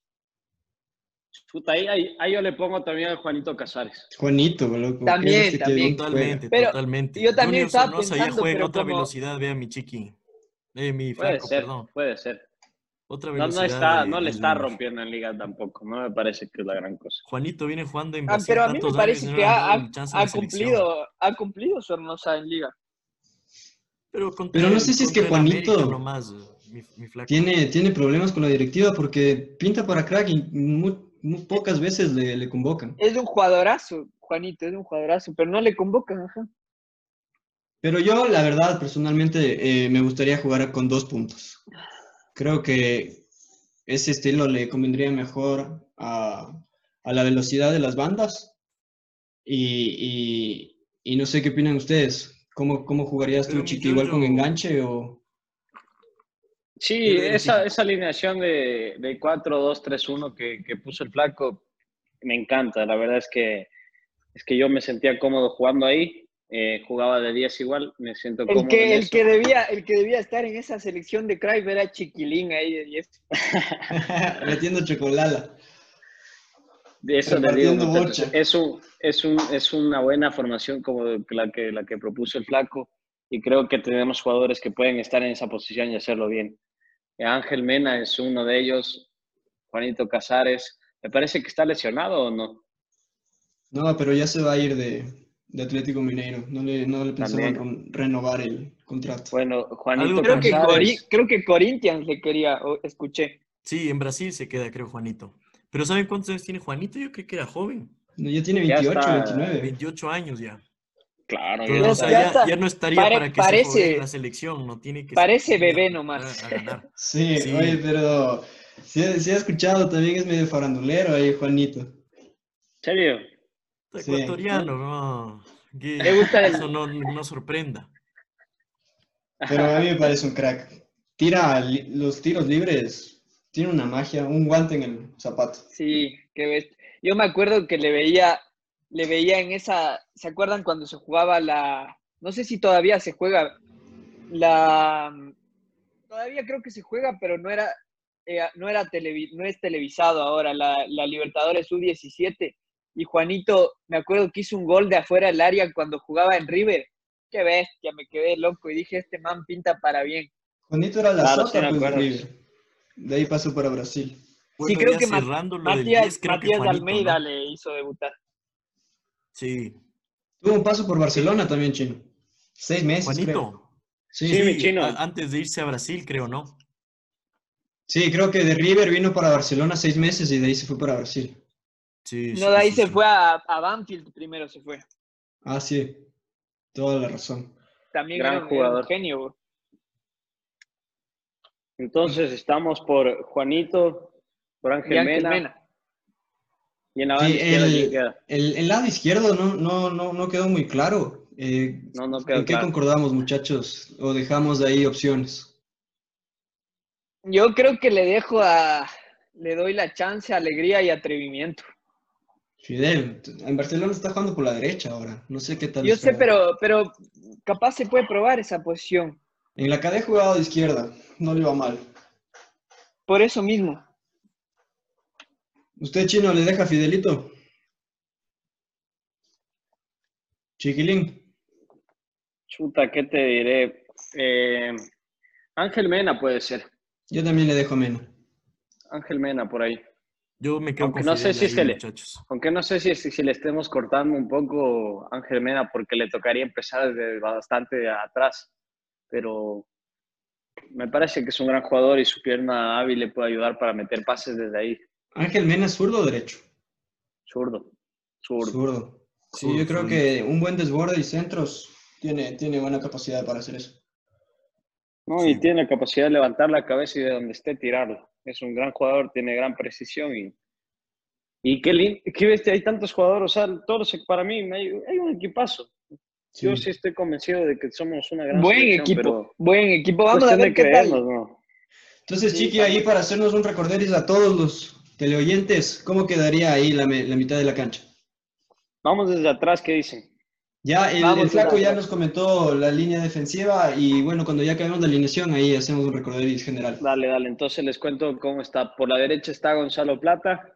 [SPEAKER 4] Ahí, ahí, yo le pongo también a Juanito Casares.
[SPEAKER 1] Juanito, loco.
[SPEAKER 2] También, también.
[SPEAKER 3] Totalmente, totalmente.
[SPEAKER 2] Yo también Junior Sornosa
[SPEAKER 3] ya juega en otra velocidad, vea mi chiqui. Eh, mi
[SPEAKER 4] puede
[SPEAKER 3] flaco,
[SPEAKER 4] ser,
[SPEAKER 3] perdón.
[SPEAKER 4] Puede ser. No, no, está, no le está rompiendo en liga tampoco, no me parece que es la gran cosa.
[SPEAKER 3] Juanito viene jugando en
[SPEAKER 2] ah, Pero a mí me parece que ha, cumplido, ha cumplido su hermosa en liga.
[SPEAKER 1] Pero, no sé si es que Juanito tiene, tiene problemas con la directiva porque pinta para crack y muy, pocas veces le, le, convocan.
[SPEAKER 2] Es un jugadorazo, Juanito, es un jugadorazo, pero no le convocan, ajá.
[SPEAKER 1] Pero yo, la verdad, personalmente, eh, me gustaría jugar con dos puntos. Creo que ese estilo le convendría mejor a, la velocidad de las bandas. Y, no sé qué opinan ustedes. ¿Cómo, cómo jugarías tú, Chiqui? ¿Igual con enganche o...?
[SPEAKER 4] Sí, esa, esa alineación de, de 4-2-3-1 que, que puso el flaco me encanta. La verdad es que, es que yo me sentía cómodo jugando ahí eh, jugaba de 10 igual, me siento
[SPEAKER 2] el
[SPEAKER 4] cómodo.
[SPEAKER 2] Que, el, que debía, el que debía estar en esa selección de Cruyff era Chiquilín ahí de 10.
[SPEAKER 1] Metiendo chocolala.
[SPEAKER 4] De eso te digo, es, un, es, un, es una buena formación como la que, la que propuso el Flaco y creo que tenemos jugadores que pueden estar en esa posición y hacerlo bien. Ángel Mena es uno de ellos, Juanito Casares, Me parece que está lesionado o no.
[SPEAKER 1] No, pero ya se va a ir de, de Atlético Mineiro. No le, no le pensaban renovar el contrato.
[SPEAKER 4] Bueno, Juanito
[SPEAKER 2] Creo que,
[SPEAKER 4] Casares,
[SPEAKER 2] Cori- creo que Corinthians le quería, escuché.
[SPEAKER 3] Sí, en Brasil se queda, creo, Juanito. Pero ¿saben cuántos años tiene Juanito? Yo creí que era joven.
[SPEAKER 1] No, ya tiene
[SPEAKER 4] Ya
[SPEAKER 1] 28,
[SPEAKER 4] está-
[SPEAKER 1] 29.
[SPEAKER 3] 28 años ya.
[SPEAKER 4] Claro, ya
[SPEAKER 3] o sea,
[SPEAKER 2] ya
[SPEAKER 3] ya,
[SPEAKER 2] está.
[SPEAKER 3] ya no estaría
[SPEAKER 2] Pare-
[SPEAKER 3] para que
[SPEAKER 2] parece-
[SPEAKER 3] se la selección, no tiene que
[SPEAKER 2] parece bebé nomás.
[SPEAKER 3] A.
[SPEAKER 1] Sí,
[SPEAKER 3] Sí.
[SPEAKER 1] oye, pero si ha escuchado, también es medio farandulero ahí, Juanito.
[SPEAKER 4] ¿En serio?
[SPEAKER 1] Sí.
[SPEAKER 3] Ecuatoriano, no. Que
[SPEAKER 2] Le gusta el-
[SPEAKER 3] eso no, no sorprenda.
[SPEAKER 1] Pero a mí me parece un crack. Tira li- los tiros libres, tiene una magia, un guante en el zapato.
[SPEAKER 2] Sí, qué bestia. Yo me acuerdo que le veía, le veía en esa, ¿se acuerdan cuando se jugaba la, no sé si todavía se juega, la, todavía creo que se juega, pero no era, eh, no era televi- no es televisado ahora, la, la Libertadores U17, y Juanito, me acuerdo que hizo un gol de afuera del área cuando jugaba en River. Qué bestia, me quedé loco y dije, este man pinta para bien.
[SPEAKER 1] Juanito era la
[SPEAKER 4] Claro,
[SPEAKER 1] sota pues. River. De ahí pasó para Brasil.
[SPEAKER 3] Bueno,
[SPEAKER 2] creo que Matías,
[SPEAKER 3] 10, creo que
[SPEAKER 2] Matías
[SPEAKER 3] Juanito,
[SPEAKER 2] Almeida
[SPEAKER 3] ¿no?
[SPEAKER 2] le hizo debutar.
[SPEAKER 3] Sí.
[SPEAKER 1] Tuvo un paso por Barcelona también, Chino. Seis meses, creo.
[SPEAKER 3] Juanito.
[SPEAKER 1] Sí,
[SPEAKER 4] Sí,
[SPEAKER 1] sí,
[SPEAKER 4] mi chino.
[SPEAKER 3] antes de irse a Brasil, creo, ¿no?
[SPEAKER 1] sí, creo que de River vino para Barcelona seis meses y de ahí se fue para Brasil.
[SPEAKER 3] Sí,
[SPEAKER 2] No,
[SPEAKER 3] sí,
[SPEAKER 2] de ahí
[SPEAKER 3] sí,
[SPEAKER 2] se
[SPEAKER 3] sí.
[SPEAKER 2] fue a, a Banfield primero, se fue.
[SPEAKER 1] Ah, sí, toda la razón.
[SPEAKER 2] También
[SPEAKER 4] Gran
[SPEAKER 2] era,
[SPEAKER 4] jugador.
[SPEAKER 2] genio. bro.
[SPEAKER 4] Entonces estamos por Juanito, por Ángel Mena,
[SPEAKER 2] Mena.
[SPEAKER 4] Y en la banda
[SPEAKER 1] Sí,
[SPEAKER 4] izquierda,
[SPEAKER 1] el- lado izquierdo no, no, no, no quedó muy claro. Eh,
[SPEAKER 4] No, no quedó
[SPEAKER 1] ¿En qué
[SPEAKER 4] claro.
[SPEAKER 1] concordamos, muchachos? ¿O dejamos de ahí opciones?
[SPEAKER 2] Yo creo que le dejo a. Le doy la chance, alegría y atrevimiento.
[SPEAKER 1] Fidel, en Barcelona está jugando por la derecha ahora. No sé qué tal.
[SPEAKER 2] Yo sé, pero, pero capaz se puede probar esa posición.
[SPEAKER 1] En la cadena jugado de izquierda, no le va mal.
[SPEAKER 2] Por eso mismo.
[SPEAKER 1] ¿Usted, Chino, le deja a Fidelito? Chiquilín.
[SPEAKER 4] Chuta, ¿qué te diré? Eh, Ángel Mena puede ser.
[SPEAKER 1] Yo también le dejo Mena.
[SPEAKER 4] Ángel Mena por ahí.
[SPEAKER 3] Yo me quedo
[SPEAKER 4] Aunque
[SPEAKER 3] con
[SPEAKER 4] no sé si
[SPEAKER 3] ahí,
[SPEAKER 4] se le-
[SPEAKER 3] muchachos.
[SPEAKER 4] Aunque no sé si, si, si le estemos cortando un poco a Ángel Mena porque le tocaría empezar desde bastante atrás. Pero me parece que es un gran jugador y su pierna hábil le puede ayudar para meter pases desde ahí.
[SPEAKER 1] Ángel Mena, ¿es zurdo o derecho?
[SPEAKER 4] Zurdo. Zurdo.
[SPEAKER 1] Zurdo. Sí,
[SPEAKER 3] Zurdo,
[SPEAKER 1] yo creo que un buen desborde y centros tiene, tiene buena capacidad para hacer eso.
[SPEAKER 4] No,
[SPEAKER 3] Sí.
[SPEAKER 4] y tiene la capacidad de levantar la cabeza y de donde esté tirarlo. Es un gran jugador, tiene gran precisión y, y qué, lin- qué bestia, hay tantos jugadores, o sea, todos, para mí hay, hay un equipazo. Yo sí estoy convencido de que somos una gran
[SPEAKER 2] Buen equipo.
[SPEAKER 4] pero
[SPEAKER 2] Buen equipo. Vamos a ver qué
[SPEAKER 4] creernos,
[SPEAKER 2] tal.
[SPEAKER 4] ¿no?
[SPEAKER 1] Entonces,
[SPEAKER 2] Sí,
[SPEAKER 1] Chiqui, ahí para hacernos un recorderis a todos los teleoyentes, ¿cómo quedaría ahí la, la mitad de la cancha?
[SPEAKER 4] Vamos desde atrás, ¿qué dicen?
[SPEAKER 1] Ya, el, flaco ya nos comentó la línea defensiva y bueno, cuando ya acabemos la alineación, ahí hacemos un recorderis general.
[SPEAKER 4] Dale, dale, entonces les cuento cómo está. Por la derecha está Gonzalo Plata,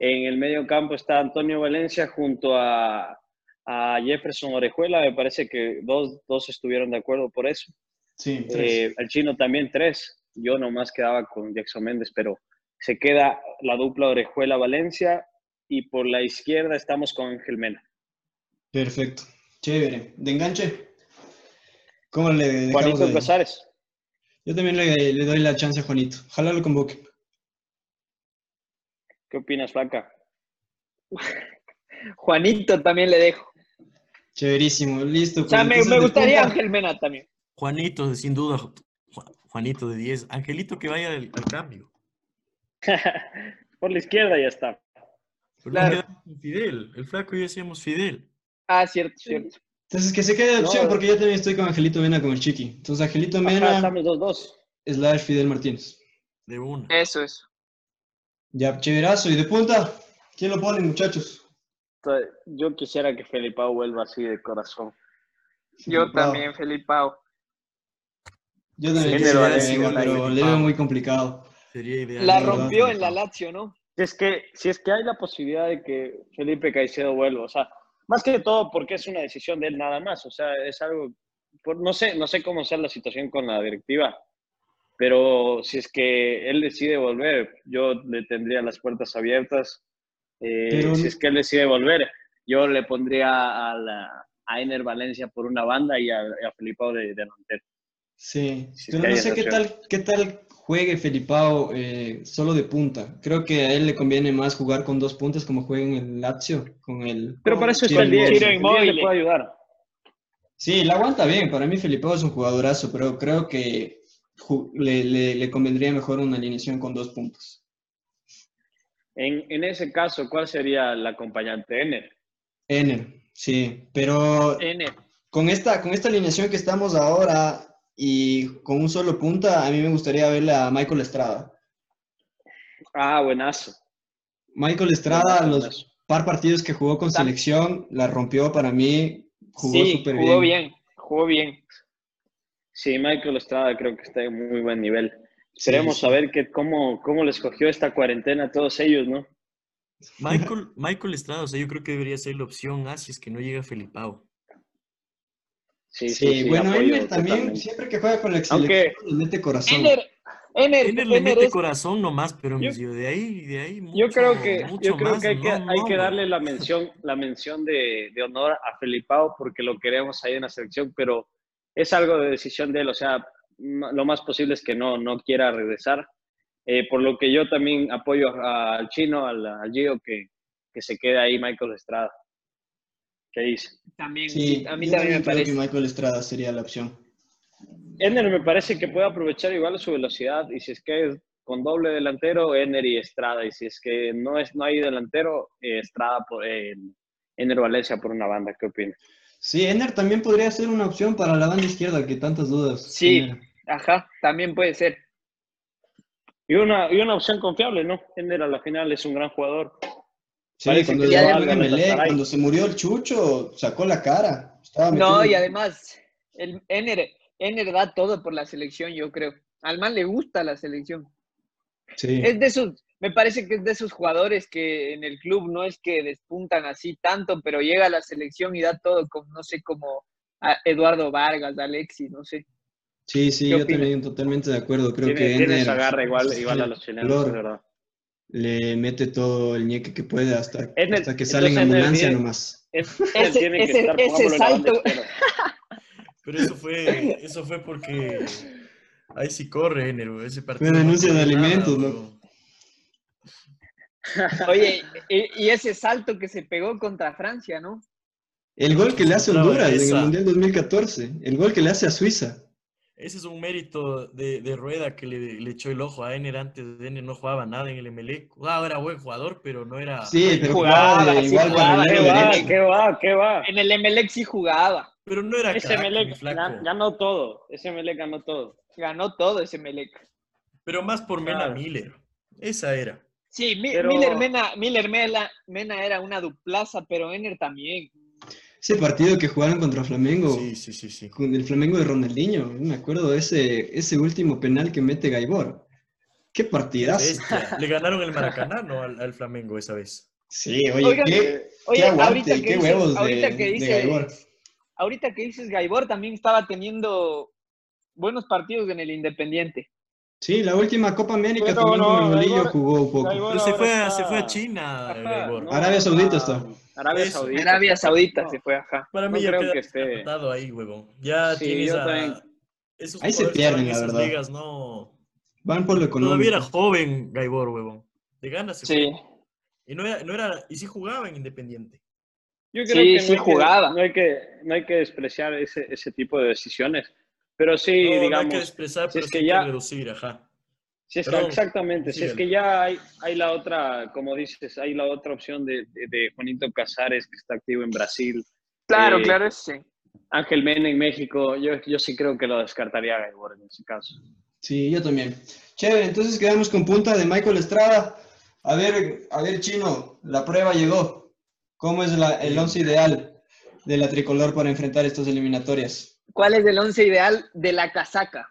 [SPEAKER 4] en el medio campo está Antonio Valencia junto a, a Jefferson Orejuela, me parece que dos, dos estuvieron de acuerdo por eso.
[SPEAKER 1] Sí, tres.
[SPEAKER 4] Eh, el chino también tres. Yo nomás quedaba con Jackson Méndez, pero se queda la dupla Orejuela-Valencia y por la izquierda estamos con Ángel Mena.
[SPEAKER 1] Perfecto. Chévere. ¿De enganche? ¿Cómo le
[SPEAKER 4] Juanito? Casares.
[SPEAKER 1] Yo también le, le doy la chance a Juanito. Ojalá lo convoque.
[SPEAKER 4] ¿Qué opinas, Flaca?
[SPEAKER 2] Juanito también le dejo.
[SPEAKER 1] Chéverísimo. Listo.
[SPEAKER 2] O sea, me, gustaría Ángel Mena también.
[SPEAKER 3] Juanito, sin duda. Ju- Juanito de 10. Angelito que vaya al, al cambio.
[SPEAKER 4] por la izquierda ya está.
[SPEAKER 3] Pero
[SPEAKER 2] Claro.
[SPEAKER 3] Fidel. El flaco ya decíamos Fidel.
[SPEAKER 2] Ah, cierto, cierto.
[SPEAKER 1] Entonces, que se quede de opción
[SPEAKER 4] No.
[SPEAKER 1] porque yo también estoy con Angelito Mena con el Chiqui. Entonces, Angelito
[SPEAKER 4] Ajá,
[SPEAKER 1] Mena
[SPEAKER 4] estamos dos dos.
[SPEAKER 1] slash Fidel Martínez.
[SPEAKER 3] De una.
[SPEAKER 2] Eso, eso.
[SPEAKER 1] Ya, chéverazo. ¿Y de punta? ¿Quién lo pone, muchachos?
[SPEAKER 4] Yo quisiera que Felipao vuelva así de corazón.
[SPEAKER 2] Yo
[SPEAKER 1] Wow.
[SPEAKER 2] también, Felipao.
[SPEAKER 1] Yo también
[SPEAKER 4] Sí,
[SPEAKER 1] quisiera
[SPEAKER 4] pero
[SPEAKER 1] le veo muy complicado.
[SPEAKER 3] Sería ideal.
[SPEAKER 2] La rompió en la Lazio, ¿no?
[SPEAKER 4] Si es que, si es que hay la posibilidad de que Felipe Caicedo vuelva, o sea, más que todo porque es una decisión de él nada más, o sea, es algo, por- no sé, no sé cómo sea la situación con la directiva, pero si es que él decide volver, yo le tendría las puertas abiertas eh,
[SPEAKER 1] Pero-
[SPEAKER 4] si es que él decide volver. Yo le pondría a, la, a Ener Valencia por una banda y a, a Felipao de, de delantero.
[SPEAKER 1] Sí,
[SPEAKER 4] Si es
[SPEAKER 1] pero
[SPEAKER 4] que
[SPEAKER 1] no sé qué tal, qué tal juegue Felipao eh, solo de punta. Creo que a él le conviene más jugar con dos puntas como juega en el Lazio, con el...
[SPEAKER 4] Pero para eso está el 10.
[SPEAKER 2] Chiro
[SPEAKER 4] El 10
[SPEAKER 2] Inmóvil.
[SPEAKER 4] le puede ayudar.
[SPEAKER 1] Sí, la aguanta bien. Para mí Felipao es un jugadorazo, pero creo que le, le- le convendría mejor una alineación con dos puntos.
[SPEAKER 4] En, en ese caso, ¿cuál sería el acompañante? Ener.
[SPEAKER 1] Ener, sí, pero
[SPEAKER 2] Ener.
[SPEAKER 1] con esta, con esta alineación que estamos ahora y con un solo punta, a mí me gustaría verle a Michael Estrada.
[SPEAKER 4] Ah, buenazo.
[SPEAKER 1] Michael Estrada,
[SPEAKER 4] Buenazo,
[SPEAKER 1] los
[SPEAKER 4] buenazo.
[SPEAKER 1] par partidos que jugó con selección, la rompió para mí, jugó
[SPEAKER 2] sí,
[SPEAKER 1] súper
[SPEAKER 2] jugó
[SPEAKER 1] bien.
[SPEAKER 2] bien, jugó bien.
[SPEAKER 4] Sí, Michael Estrada creo que está en muy buen nivel. Esperemos
[SPEAKER 1] sí.
[SPEAKER 4] saber que cómo, cómo les cogió esta cuarentena a todos ellos, ¿no?
[SPEAKER 3] Michael, Michael Estrada, o sea, yo creo que debería ser la opción A si es que no llega Felipao.
[SPEAKER 4] Sí,
[SPEAKER 1] Sí, bueno,
[SPEAKER 4] apoyo
[SPEAKER 1] Ener también,
[SPEAKER 4] totalmente.
[SPEAKER 1] siempre que juega con la
[SPEAKER 4] Aunque-
[SPEAKER 1] selección, le mete corazón.
[SPEAKER 2] Ener, Ener,
[SPEAKER 3] Ener le
[SPEAKER 2] Ener
[SPEAKER 3] mete
[SPEAKER 2] es-
[SPEAKER 3] corazón nomás, pero
[SPEAKER 4] Yo-
[SPEAKER 3] de ahí, de ahí
[SPEAKER 4] Yo
[SPEAKER 3] mucho-
[SPEAKER 4] creo que, yo creo
[SPEAKER 3] más,
[SPEAKER 4] que hay que,
[SPEAKER 3] no,
[SPEAKER 4] hay
[SPEAKER 3] no,
[SPEAKER 4] que darle la mención, la mención de, de honor a Felipao porque lo queremos ahí en la selección, pero es algo de decisión de él, o sea, lo más posible es que no, no quiera regresar. Eh, por lo que yo también apoyo al chino, al, al Gio, que, que se quede ahí Michael Estrada. ¿Qué dice?
[SPEAKER 2] también,
[SPEAKER 1] Sí,
[SPEAKER 2] a mí también me
[SPEAKER 1] creo
[SPEAKER 2] parece.
[SPEAKER 1] que Michael Estrada sería la opción.
[SPEAKER 4] Ener me parece que puede aprovechar igual su velocidad y si es que es con doble delantero, Ener y Estrada. Y si es que no, es, no hay delantero, eh, Estrada por eh, Ener Valencia por una banda. ¿Qué opinas?
[SPEAKER 1] Sí, Ener también podría ser una opción para la banda izquierda, que tantas dudas.
[SPEAKER 2] Sí. Ajá, también puede ser.
[SPEAKER 4] Y una, y una opción confiable, ¿no? Ener a la final es un gran jugador.
[SPEAKER 1] Sí,
[SPEAKER 4] Parece
[SPEAKER 1] cuando,
[SPEAKER 2] que
[SPEAKER 1] Emelec,
[SPEAKER 4] Galatasaray.
[SPEAKER 1] cuando se murió el Chucho, sacó la cara. Estaba
[SPEAKER 2] No, y además, el Ener, Ener da todo por la selección, yo creo. Al man le gusta la selección.
[SPEAKER 1] Sí.
[SPEAKER 2] Es de esos, me parece que es de esos jugadores que en el club no es que despuntan así tanto, pero llega a la selección y da todo, como, no sé, como a Eduardo Vargas, Alexis, no sé.
[SPEAKER 1] Sí, sí,
[SPEAKER 2] ¿Qué
[SPEAKER 1] yo
[SPEAKER 2] opinas?
[SPEAKER 1] también totalmente de acuerdo. Creo
[SPEAKER 4] Tiene,
[SPEAKER 1] que
[SPEAKER 4] tiene
[SPEAKER 1] Ener
[SPEAKER 4] esa garra igual, igual a los chilenos, es verdad.
[SPEAKER 1] Le mete todo el ñeque que puede hasta, que sale en ambulancia nomás.
[SPEAKER 4] Él
[SPEAKER 2] Ese-
[SPEAKER 4] tiene que estar
[SPEAKER 2] salto-.
[SPEAKER 3] Pero eso fue, eso fue porque ahí sí corre, güey, ese partido. No
[SPEAKER 1] denuncia de
[SPEAKER 3] nada,
[SPEAKER 1] alimentos, loco.
[SPEAKER 2] Oye, y, y ese salto que se pegó contra Francia, ¿no?
[SPEAKER 1] El gol que le hace Honduras en el. Mundial 2014. El gol que le hace a Suiza.
[SPEAKER 3] Ese es un mérito de, de Rueda que le, le echó el ojo a Ener. Antes de Ener no jugaba nada en el Emelec. Ah, era buen jugador, pero no era...
[SPEAKER 1] Sí, pero
[SPEAKER 2] Jugaba,
[SPEAKER 1] jugaba
[SPEAKER 2] sí
[SPEAKER 1] igual
[SPEAKER 2] jugaba,
[SPEAKER 4] ¿Qué va? ¿Qué va? ¿Qué va?
[SPEAKER 2] En el Emelec sí jugaba.
[SPEAKER 3] Pero no era
[SPEAKER 4] Ese
[SPEAKER 3] crack, mi
[SPEAKER 4] Melec
[SPEAKER 3] flaco.
[SPEAKER 4] ganó todo. Ese Melec ganó todo.
[SPEAKER 2] Ganó todo ese Emelec.
[SPEAKER 3] Pero más por Mena
[SPEAKER 4] Claro.
[SPEAKER 3] Miller. Esa era.
[SPEAKER 2] Sí,
[SPEAKER 4] Pero-
[SPEAKER 2] Miller, Mena, Miller Mela- Mena era una duplaza, pero Ener también.
[SPEAKER 1] Ese partido que jugaron contra Flamengo,
[SPEAKER 3] Sí, sí, sí, sí.
[SPEAKER 1] con el Flamengo de Ronaldinho, me acuerdo de ese, ese último penal que mete Gaibor. Qué partidazo.
[SPEAKER 3] Bestia. Le ganaron el Maracaná, ¿no? Al, al Flamengo esa vez.
[SPEAKER 1] Sí, oye,
[SPEAKER 2] Oigan,
[SPEAKER 1] qué,
[SPEAKER 2] Oye,
[SPEAKER 1] qué aguante
[SPEAKER 2] ahorita que
[SPEAKER 1] qué
[SPEAKER 2] dices-
[SPEAKER 1] huevos de,
[SPEAKER 2] ahorita que
[SPEAKER 1] de
[SPEAKER 2] dices-
[SPEAKER 1] Gaibor.
[SPEAKER 2] Ahorita que dices Gaibor también estaba teniendo buenos partidos en el Independiente.
[SPEAKER 1] Sí, la última Copa América
[SPEAKER 4] Pero
[SPEAKER 1] también
[SPEAKER 4] no,
[SPEAKER 1] con el Bolillo
[SPEAKER 4] Gaibor-
[SPEAKER 1] jugó un poco.
[SPEAKER 4] Gaibor-
[SPEAKER 3] Pero se fue,
[SPEAKER 4] está-
[SPEAKER 3] se fue a China,
[SPEAKER 4] Ajá,
[SPEAKER 3] Gaibor.
[SPEAKER 4] no,
[SPEAKER 1] Arabia Saudita está.
[SPEAKER 4] Arabia
[SPEAKER 3] Eso.
[SPEAKER 4] Saudita.
[SPEAKER 2] Arabia Saudita
[SPEAKER 4] No,
[SPEAKER 2] se fue, ajá.
[SPEAKER 3] Para mí
[SPEAKER 4] no
[SPEAKER 3] ya
[SPEAKER 4] creo
[SPEAKER 3] queda
[SPEAKER 4] que esté-
[SPEAKER 3] ahí, huevón. Ya
[SPEAKER 4] Sí,
[SPEAKER 3] tienes
[SPEAKER 4] yo
[SPEAKER 3] a...
[SPEAKER 4] también.
[SPEAKER 3] Esos
[SPEAKER 1] Ahí se pierden,
[SPEAKER 3] en
[SPEAKER 1] la verdad.
[SPEAKER 3] ligas, no...
[SPEAKER 1] Van por lo
[SPEAKER 3] Todavía era
[SPEAKER 1] económico.
[SPEAKER 3] joven Gaibor, huevón. De ganas se
[SPEAKER 2] Sí.
[SPEAKER 3] fue. Y no era, no era... Y sí jugaba en Independiente.
[SPEAKER 4] Yo
[SPEAKER 2] Sí,
[SPEAKER 4] creo que no
[SPEAKER 2] sí
[SPEAKER 4] que-
[SPEAKER 2] jugaba.
[SPEAKER 4] no, hay que, no hay que despreciar ese, ese tipo de decisiones. Pero sí,
[SPEAKER 3] no, no hay
[SPEAKER 4] digamos,
[SPEAKER 3] que expresar,
[SPEAKER 4] si
[SPEAKER 3] pero
[SPEAKER 4] es
[SPEAKER 3] sí
[SPEAKER 4] que
[SPEAKER 3] hay
[SPEAKER 4] ya-
[SPEAKER 3] que reducir, ajá.
[SPEAKER 4] Si es que-
[SPEAKER 3] Perdón,
[SPEAKER 4] exactamente, si es que ya hay, hay la otra, como dices, hay la otra opción de, de- de Juanito Casares, que está activo en Brasil,
[SPEAKER 2] Claro,
[SPEAKER 4] Eh,
[SPEAKER 2] claro, sí.
[SPEAKER 4] Ángel Mena en México, yo, yo sí creo que lo descartaría a Gaibor en ese caso.
[SPEAKER 1] Sí, yo también. Chévere, entonces quedamos con punta de Michael Estrada. A ver, a ver, Chino, la prueba llegó. ¿Cómo es la- el once ideal de la tricolor para enfrentar estas eliminatorias?
[SPEAKER 2] ¿Cuál es el once ideal de la casaca?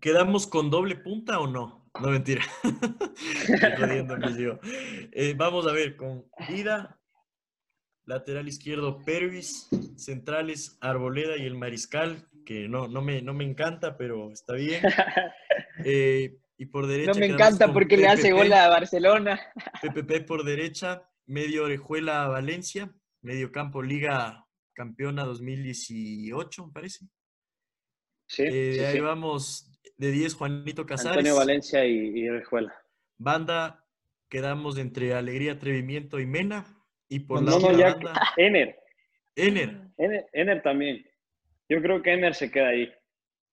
[SPEAKER 3] ¿Quedamos con doble punta o no? No, mentira. Eh, vamos a ver, con Vida, lateral izquierdo Pervis, centrales Arboleda y el Mariscal, que no, no, me, no me encanta, pero está bien. Eh, y por derecha
[SPEAKER 2] No me encanta porque le hace gol a Barcelona.
[SPEAKER 3] PPP por derecha medio Orejuela Valencia, medio campo Liga Campeona 2018, me parece.
[SPEAKER 4] Sí,
[SPEAKER 3] Eh,
[SPEAKER 4] sí,
[SPEAKER 3] ahí
[SPEAKER 4] sí.
[SPEAKER 3] vamos de 10 Juanito Casares.
[SPEAKER 4] Antonio Valencia y, y Rejuela.
[SPEAKER 3] Banda, quedamos entre Alegría, Atrevimiento y Mena. Y por la
[SPEAKER 4] No, ya.
[SPEAKER 3] banda,
[SPEAKER 4] Ener.
[SPEAKER 3] Ener.
[SPEAKER 4] Ener. Ener también. Yo creo que Ener se queda ahí.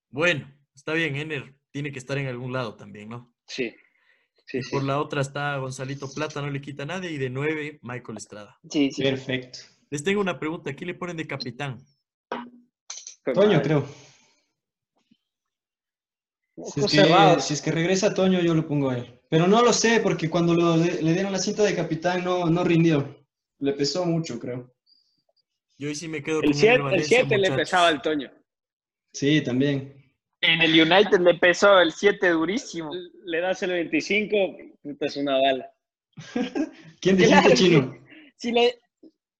[SPEAKER 3] Bueno, está bien, Ener tiene que estar en algún lado también, ¿no?
[SPEAKER 4] Sí. Sí,
[SPEAKER 3] Y
[SPEAKER 4] sí.
[SPEAKER 3] por la otra está Gonzalito Plata, no le quita a nadie. Y de 9, Michael Estrada.
[SPEAKER 2] Sí, sí.
[SPEAKER 1] Perfecto.
[SPEAKER 3] Les tengo una pregunta. ¿Qué le ponen de capitán?
[SPEAKER 1] Toño, creo. Si es, que, si es que regresa Toño, yo lo pongo a él. Pero no lo sé, porque cuando lo- le, dieron la cinta de capitán no, no rindió. Le pesó mucho, creo.
[SPEAKER 3] Yo hoy sí me quedo
[SPEAKER 4] El
[SPEAKER 3] con
[SPEAKER 4] 7
[SPEAKER 3] Ener Valencia,
[SPEAKER 4] le pesaba al Toño.
[SPEAKER 1] Sí, también.
[SPEAKER 2] En el United le pesó el 7 durísimo.
[SPEAKER 4] Le das el 25, puta, es una bala.
[SPEAKER 1] ¿Quién dijiste,
[SPEAKER 2] Claro que-
[SPEAKER 1] Chino?
[SPEAKER 2] Sí, le,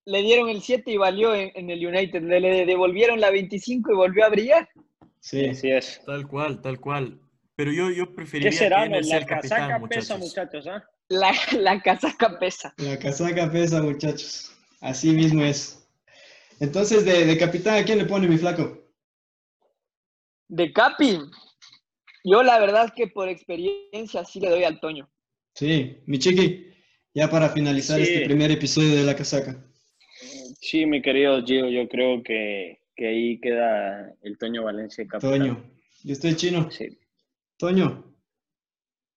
[SPEAKER 2] le dieron el 7 y valió en, en el United. Le, le devolvieron la 25 y volvió a brillar.
[SPEAKER 1] Sí.
[SPEAKER 4] Así es.
[SPEAKER 3] Tal cual, tal cual. Pero yo, yo preferiría
[SPEAKER 4] ¿Qué será?
[SPEAKER 3] que
[SPEAKER 4] La
[SPEAKER 3] el capitán,
[SPEAKER 4] casaca pesa,
[SPEAKER 3] muchachos.
[SPEAKER 4] muchachos. ¿ah?
[SPEAKER 2] La, la casaca pesa.
[SPEAKER 1] La casaca pesa, muchachos. Así mismo es. Entonces, de, de capitán, ¿a quién le pone mi flaco?
[SPEAKER 2] De Capi, yo la verdad que por experiencia sí le doy al Toño.
[SPEAKER 1] Sí, mi chiqui. Ya para finalizar
[SPEAKER 4] Sí.
[SPEAKER 1] este primer episodio de la casaca.
[SPEAKER 4] Sí, mi querido Gio, yo creo que, que ahí queda el Toño Valencia capitán.
[SPEAKER 1] Toño. Yo estoy chino.
[SPEAKER 4] Sí.
[SPEAKER 1] Toño.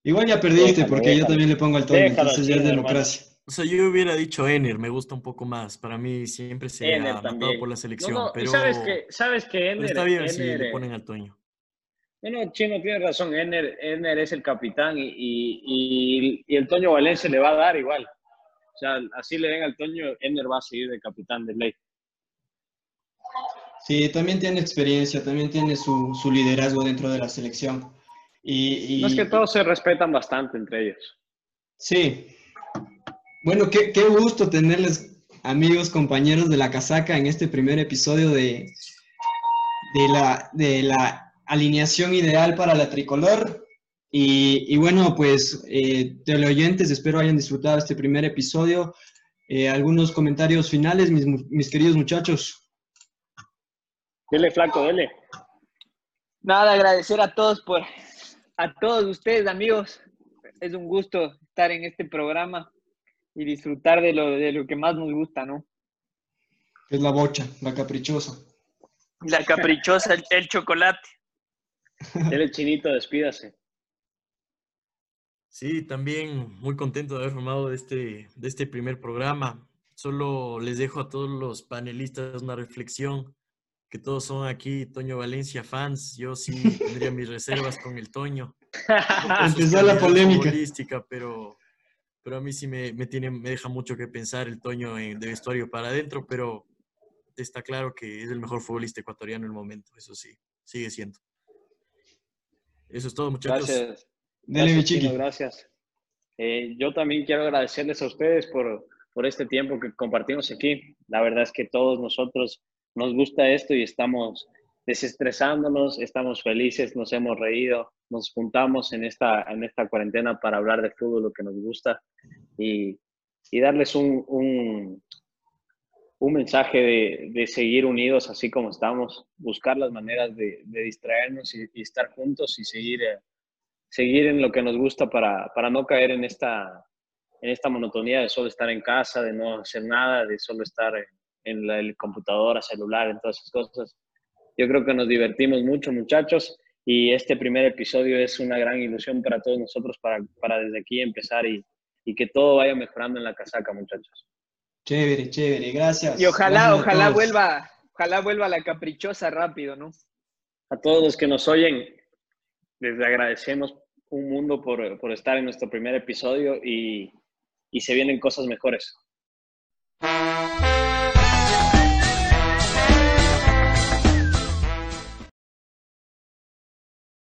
[SPEAKER 1] Igual ya perdiste
[SPEAKER 4] Déjalo,
[SPEAKER 1] porque yo también le pongo al Toño,
[SPEAKER 4] Déjalo
[SPEAKER 1] entonces ya es
[SPEAKER 4] hermano.
[SPEAKER 1] democracia.
[SPEAKER 3] O sea, yo hubiera dicho Ener, me gusta un poco más. Para mí siempre se ha matado por la selección.
[SPEAKER 4] No, no, y
[SPEAKER 3] pero,
[SPEAKER 4] sabes que, sabes que
[SPEAKER 3] pero
[SPEAKER 4] Ener,
[SPEAKER 3] está bien si
[SPEAKER 4] Ener,
[SPEAKER 3] le ponen al Toño.
[SPEAKER 4] No, no, Chino tiene razón. Ener, Ener es el capitán y, y, y- y el Toño Valencia le va a dar igual. O sea, así le den al Toño, Ener va a seguir de capitán de ley.
[SPEAKER 1] Sí, también tiene experiencia, también tiene su, su liderazgo dentro de la selección. Y, y-
[SPEAKER 4] No es que todos se respetan bastante entre ellos.
[SPEAKER 1] Sí. Bueno, qué, qué gusto tenerles, amigos, compañeros de la casaca, en este primer episodio de, de, la, de la alineación ideal para la tricolor. Y, y bueno, pues, eh, teleoyentes, espero hayan disfrutado este primer episodio. Eh, algunos comentarios finales, mis, mis queridos muchachos.
[SPEAKER 4] Dele, flaco, dele.
[SPEAKER 2] Nada, agradecer a todos por, a todos ustedes, amigos. Es un gusto estar en este programa y disfrutar de lo, de lo que más nos gusta, ¿no?
[SPEAKER 1] Es la bocha, la caprichosa.
[SPEAKER 2] La caprichosa, el, el chocolate.
[SPEAKER 4] Dele, Chinito, despídase.
[SPEAKER 3] Sí, también muy contento de haber formado de este, de este primer programa. Solo les dejo a todos los panelistas una reflexión, que todos son aquí Toño Valencia fans. Yo sí tendría mis reservas con el Toño.
[SPEAKER 1] Empezó la polémica.
[SPEAKER 3] futbolística, pero, pero a mí sí me, me, tiene, me deja mucho que pensar el Toño en- de vestuario para adentro, pero está claro que es el mejor futbolista ecuatoriano en el momento, eso sí, sigue siendo. Eso es todo, muchachos.
[SPEAKER 4] Gracias.
[SPEAKER 1] Dele,
[SPEAKER 4] Gracias. Chino, gracias. Eh, yo también quiero agradecerles a ustedes por, por este tiempo que compartimos aquí. La verdad es que todos nosotros nos gusta esto y estamos desestresándonos, estamos felices, nos hemos reído, nos juntamos en esta, en esta cuarentena para hablar de fútbol, lo que nos gusta, y, y darles un, un, mensaje de, de seguir unidos así como estamos, buscar las maneras de, distraernos y, estar juntos y seguir... eh, seguir en lo que nos gusta para, para no caer en esta, en esta monotonía de solo estar en casa, de no hacer nada, de solo estar en, en la el computadora, celular, en todas esas cosas. Yo creo que nos divertimos mucho, muchachos, y este primer episodio es una gran ilusión para todos nosotros para, para desde aquí empezar y, y que todo vaya mejorando en la casaca, muchachos.
[SPEAKER 1] Chévere, chévere, gracias.
[SPEAKER 2] Y ojalá,
[SPEAKER 1] Gracias
[SPEAKER 2] ojalá vuelva, ojalá vuelva la caprichosa rápido, ¿no?
[SPEAKER 4] A todos los que nos oyen, les agradecemos un mundo por, por estar en nuestro primer episodio y, y se vienen cosas mejores.